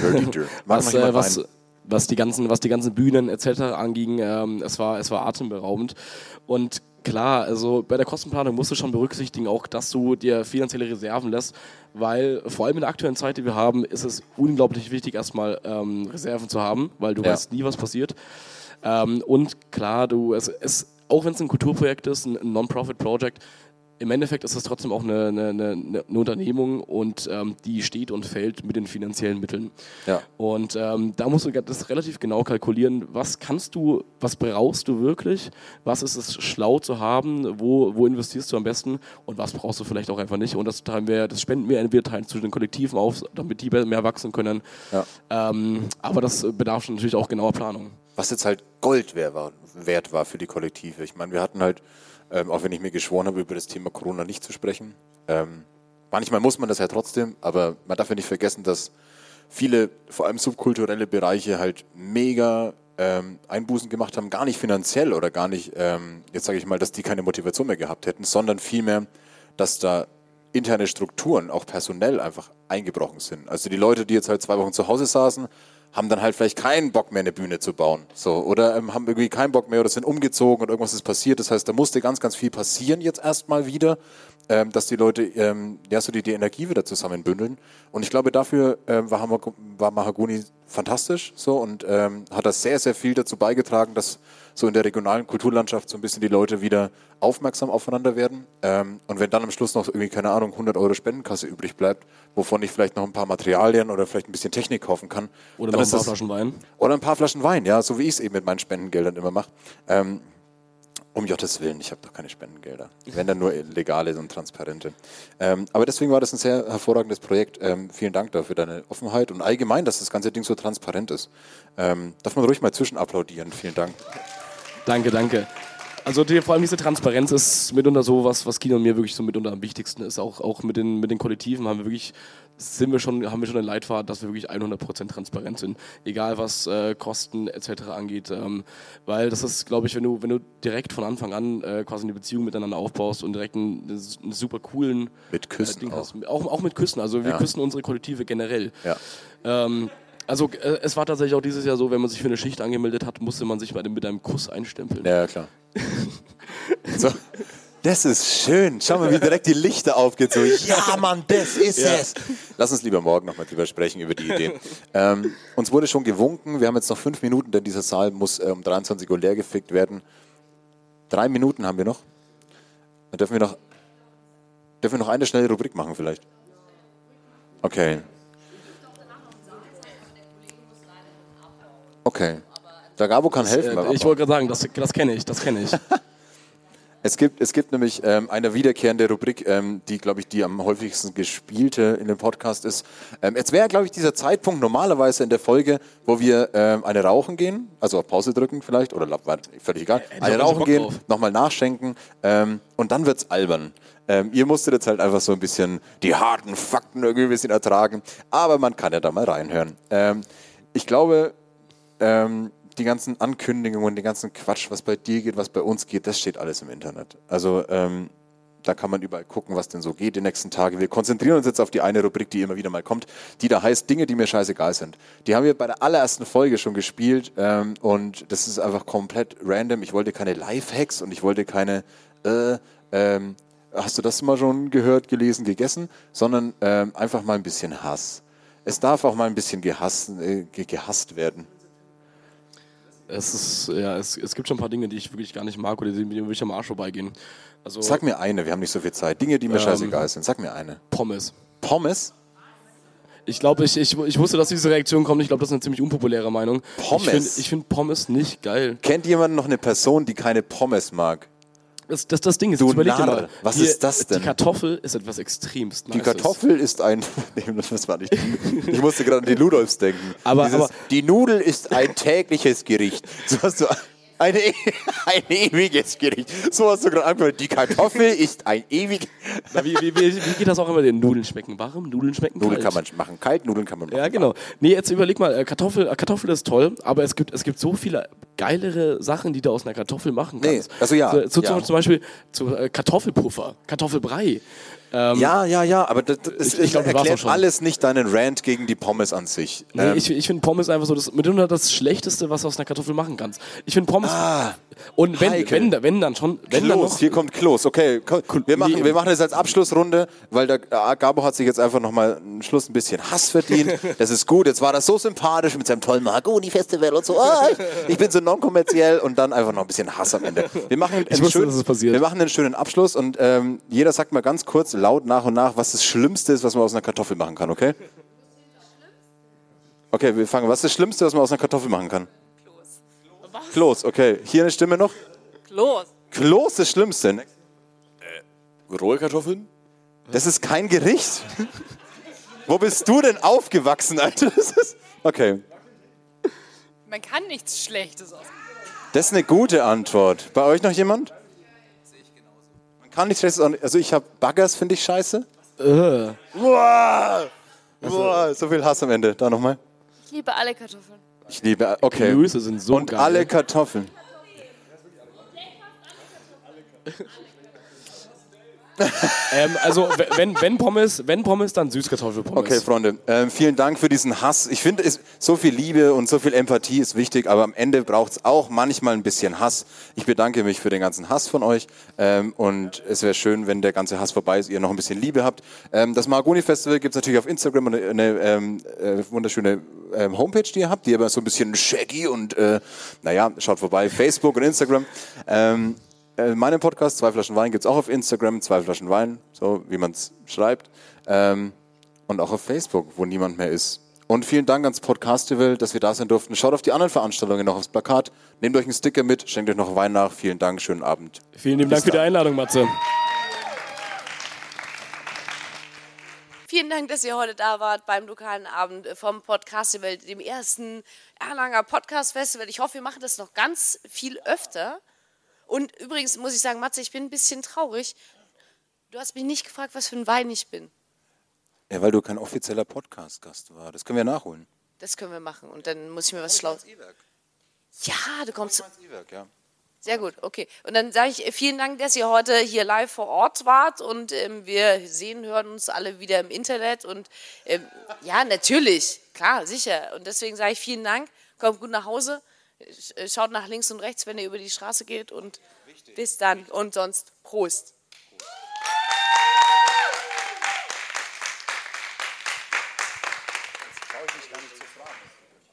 was, äh, was, was die ganzen, was die ganzen Bühnen etc. anging, ähm, es war, es war atemberaubend. Und klar, also bei der Kostenplanung musst du schon berücksichtigen, auch dass du dir finanzielle Reserven lässt, weil vor allem in der aktuellen Zeit, die wir haben, ist es unglaublich wichtig, erstmal ähm, Reserven zu haben, weil du Ja. weißt nie, was passiert. Ähm, und klar, du, es, es, auch wenn es ein Kulturprojekt ist, ein, Non-Profit-Project, im Endeffekt ist es trotzdem auch eine, eine, eine, eine Unternehmung und ähm, die steht und fällt mit den finanziellen Mitteln. Ja. Und ähm, da musst du das relativ genau kalkulieren, was kannst du, was brauchst du wirklich, was ist es schlau zu haben, wo, wo investierst du am besten und was brauchst du vielleicht auch einfach nicht. Und das, teilen wir, das spenden wir entweder teilen zu den Kollektiven auf, damit die mehr wachsen können. Ja. Ähm, aber das bedarf schon natürlich auch genauer Planung. was jetzt halt Gold wert war, wert war für die Kollektive. Ich meine, wir hatten halt, ähm, auch wenn ich mir geschworen habe, über das Thema Corona nicht zu sprechen, ähm, manchmal muss man das ja trotzdem, aber man darf ja nicht vergessen, dass viele, vor allem subkulturelle Bereiche halt mega ähm, Einbußen gemacht haben, gar nicht finanziell oder gar nicht, ähm, jetzt sage ich mal, dass die keine Motivation mehr gehabt hätten, sondern vielmehr, dass da interne Strukturen, auch personell einfach eingebrochen sind. Also die Leute, die jetzt halt zwei Wochen zu Hause saßen, haben dann halt vielleicht keinen Bock mehr, eine Bühne zu bauen. So, oder ähm, haben irgendwie keinen Bock mehr oder sind umgezogen und irgendwas ist passiert. Das heißt, da musste ganz, ganz viel passieren jetzt erstmal wieder, ähm, dass die Leute ähm, ja so die, die Energie wieder zusammenbündeln. Und ich glaube, dafür ähm, war, war Mahagoni fantastisch so und ähm, hat das sehr, sehr viel dazu beigetragen, dass so in der regionalen Kulturlandschaft so ein bisschen die Leute wieder aufmerksam aufeinander werden. Ähm, und wenn dann am Schluss noch irgendwie, keine Ahnung, 100 Euro Spendenkasse übrig bleibt, wovon ich vielleicht noch ein paar Materialien oder vielleicht ein bisschen Technik kaufen kann. Oder ein paar Flaschen Wein. Oder ein paar Flaschen Wein, ja, so wie ich es eben mit meinen Spendengeldern immer mache. Ähm, um Gottes Willen, ich habe doch keine Spendengelder. Wenn dann nur legale und transparente. Ähm, aber deswegen war das ein sehr hervorragendes Projekt. Ähm, vielen Dank dafür deine Offenheit und allgemein, dass das ganze Ding so transparent ist. Ähm, darf man ruhig mal zwischen applaudieren. Vielen Dank. Danke, danke. Also die, vor allem diese Transparenz ist mitunter so was, was Kino und mir wirklich so mitunter am wichtigsten ist. Auch, auch mit, den, mit den Kollektiven haben wir wirklich, sind wir schon, haben wir schon einen Leitfaden, dass wir wirklich 100% transparent sind. Egal was äh, Kosten etc. angeht. Ähm, weil das ist, glaube ich, wenn du, wenn du direkt von Anfang an äh, quasi eine Beziehung miteinander aufbaust und direkt einen, einen super coolen Mit Küssen Ding auch. hast. Auch, auch mit Küssen. Also wir Ja. küssen unsere Kollektive generell. Ja. Ähm, also äh, es war tatsächlich auch dieses Jahr so, wenn man sich für eine Schicht angemeldet hat, musste man sich bei dem, mit einem Kuss einstempeln. Ja, klar. so. Das ist schön. Schau mal, wie direkt die Lichter aufgeht. So, ja, Mann, das ist es. Lass uns lieber morgen nochmal drüber sprechen, über die Ideen. Ähm, uns wurde schon gewunken. Wir haben jetzt noch fünf Minuten, denn dieser Saal muss äh, um 23 Uhr leer gefickt werden. Drei Minuten haben wir noch. Dann dürfen wir noch, dürfen wir noch eine schnelle Rubrik machen vielleicht. Okay. Okay. Der Gabo kann helfen. beim Äh, ich wollte gerade sagen, das, das kenne ich, das kenne ich. Es gibt, es gibt nämlich ähm, eine wiederkehrende Rubrik, ähm, die, glaube ich, die am häufigsten gespielte in dem Podcast ist. Ähm, jetzt wäre, glaube ich, dieser Zeitpunkt normalerweise in der Folge, wo wir ähm, eine rauchen gehen, also auf Pause drücken vielleicht, oder völlig egal, ich eine auch rauchen gehen, nochmal nachschenken ähm, und dann wird's albern. Ähm, ihr musstet jetzt halt einfach so ein bisschen die harten Fakten irgendwie ein bisschen ertragen, aber man kann ja da mal reinhören. Ähm, ich glaube, ähm, die ganzen Ankündigungen, den ganzen Quatsch, was bei dir geht, was bei uns geht, das steht alles im Internet. Also ähm, da kann man überall gucken, was denn so geht die nächsten Tage. Wir konzentrieren uns jetzt auf die eine Rubrik, die immer wieder mal kommt, die da heißt Dinge, die mir scheißegal sind. Die haben wir bei der allerersten Folge schon gespielt ähm, und das ist einfach komplett random. Ich wollte keine Lifehacks und ich wollte keine äh, ähm, hast du das mal schon gehört, gelesen, gegessen, sondern ähm, einfach mal ein bisschen Hass. Es darf auch mal ein bisschen gehasst, äh, ge- gehasst werden. Es, ist, ja, es, es gibt schon ein paar Dinge, die ich wirklich gar nicht mag oder die mir wirklich am Arsch vorbeigehen. Also Sag mir eine, wir haben nicht so viel Zeit. Dinge, die mir Ähm, scheißegal sind. Sag mir eine. Pommes. Pommes? Ich glaube, ich, ich, ich wusste, dass diese Reaktion kommt. Ich glaube, das ist eine ziemlich unpopuläre Meinung. Pommes? Ich finde find Pommes nicht geil. Kennt jemand noch eine Person, die keine Pommes mag? Das, das, das Ding ist, Du überleg dir Narr, mal. was die, ist das denn? Die Kartoffel ist etwas extremst Die Nices. Kartoffel ist ein. Das war nicht. Ich musste gerade an die Ludolfs denken. Aber- aber- die Nudel ist ein tägliches Gericht. So hast du eine, ein ewiges Gericht. So hast du gerade angehört. Die Kartoffel ist ein ewig. Na, wie, wie, wie, wie geht das auch immer? Den Nudeln schmecken warm, Nudeln schmecken Nudeln kalt. kann man machen kalt, Nudeln kann man machen. Ja, genau. Nee, jetzt überleg mal, äh, Kartoffel, äh, Kartoffel ist toll, aber es gibt, es gibt so viele geilere Sachen, die du aus einer Kartoffel machen Nee, kannst. also ja, So, so ja. Zum Beispiel zu, äh, Kartoffelpuffer, Kartoffelbrei. Ähm, Ja, ja, ja, aber das, das Ich- ich glaub, erklärt alles nicht deinen Rant gegen die Pommes an sich. Nee, Ähm, ich, ich finde Pommes einfach so das, mitunter das Schlechteste, was du aus einer Kartoffel machen kannst. Ich finde Pommes. Und wenn, wenn, wenn dann schon. Wenn dann Klos, noch, hier kommt Klos. Okay, wir machen, wir machen das als Abschlussrunde, weil der äh, Gabo hat sich jetzt einfach nochmal einen Schluss ein bisschen Hass verdient. Das ist gut. Jetzt war das so sympathisch mit seinem tollen Mahagoni-Festival und so. Ah, ich, ich bin so non-kommerziell und dann einfach noch ein bisschen Hass am Ende. Wir machen, einen wusste, schönen- dass es passiert. wir machen einen schönen Abschluss und ähm, jeder sagt mal ganz kurz, laut nach und nach, was das Schlimmste ist, was man aus einer Kartoffel machen kann, okay? Okay, wir fangen. Was ist das Schlimmste, was man aus einer Kartoffel machen kann? Klos. Klos, okay. Hier eine Stimme noch. Los. Klos ist das Schlimmste. ne? Äh, rohe Kartoffeln? Das ist kein Gericht. Wo bist du denn aufgewachsen, Alter? Das ist, okay, Man kann nichts Schlechtes aus. das ist eine gute Antwort. Bei euch noch jemand? Man kann nicht schlechtes. Also ich habe Baggers, finde ich scheiße. Äh. Boah, boah, so viel Hass am Ende. Da nochmal. Ich liebe alle Kartoffeln. Ich liebe. Okay. Gemüse sind so Und geil. alle Kartoffeln. ähm, also, wenn, wenn Pommes, wenn Pommes, dann Süßkartoffelpommes. Okay, Freunde, ähm, vielen Dank für diesen Hass. Ich finde, so viel Liebe und so viel Empathie ist wichtig, aber am Ende braucht es auch manchmal ein bisschen Hass. Ich bedanke mich für den ganzen Hass von euch ähm, und es wäre schön, wenn der ganze Hass vorbei ist, ihr noch ein bisschen Liebe habt. Ähm, das Maragoni Festival gibt es natürlich auf Instagram eine, eine ähm, äh, wunderschöne ähm, Homepage, die ihr habt, die aber so ein bisschen shaggy und äh, naja, schaut vorbei, Facebook und Instagram. Äh, meinen Podcast, Zwei Flaschen Wein, gibt es auch auf Instagram, Zwei Flaschen Wein, so wie man es schreibt. Ähm, und auch auf Facebook, wo niemand mehr ist. Und vielen Dank ans Podcastival, dass wir da sein durften. Schaut auf die anderen Veranstaltungen noch aufs Plakat. Nehmt euch einen Sticker mit, schenkt euch noch Wein nach. Vielen Dank, schönen Abend. Vielen lieben Dank für die Einladung, Matze. Vielen Dank, dass ihr heute da wart beim lokalen Abend vom Podcastival, dem ersten Erlanger Podcast Festival. Ich hoffe, wir machen das noch ganz viel öfter. Und übrigens muss ich sagen, Matze, ich bin ein bisschen traurig. Du hast mich nicht gefragt, was für ein Wein ich bin. Ja, weil du kein offizieller Podcast-Gast war. Das können wir nachholen. Das können wir machen. Und dann muss ich mir was schlau. Ja, du kommst. E-Werk, ja. Sehr gut, okay. Und dann sage ich äh, vielen Dank, dass ihr heute hier live vor Ort wart und ähm, wir sehen, hören uns alle wieder im Internet und ähm, ja, natürlich, klar, sicher. Und deswegen sage ich vielen Dank, kommt gut nach Hause, äh, schaut nach links und rechts, wenn ihr über die Straße geht und Richtig. bis dann und sonst Prost. Prost.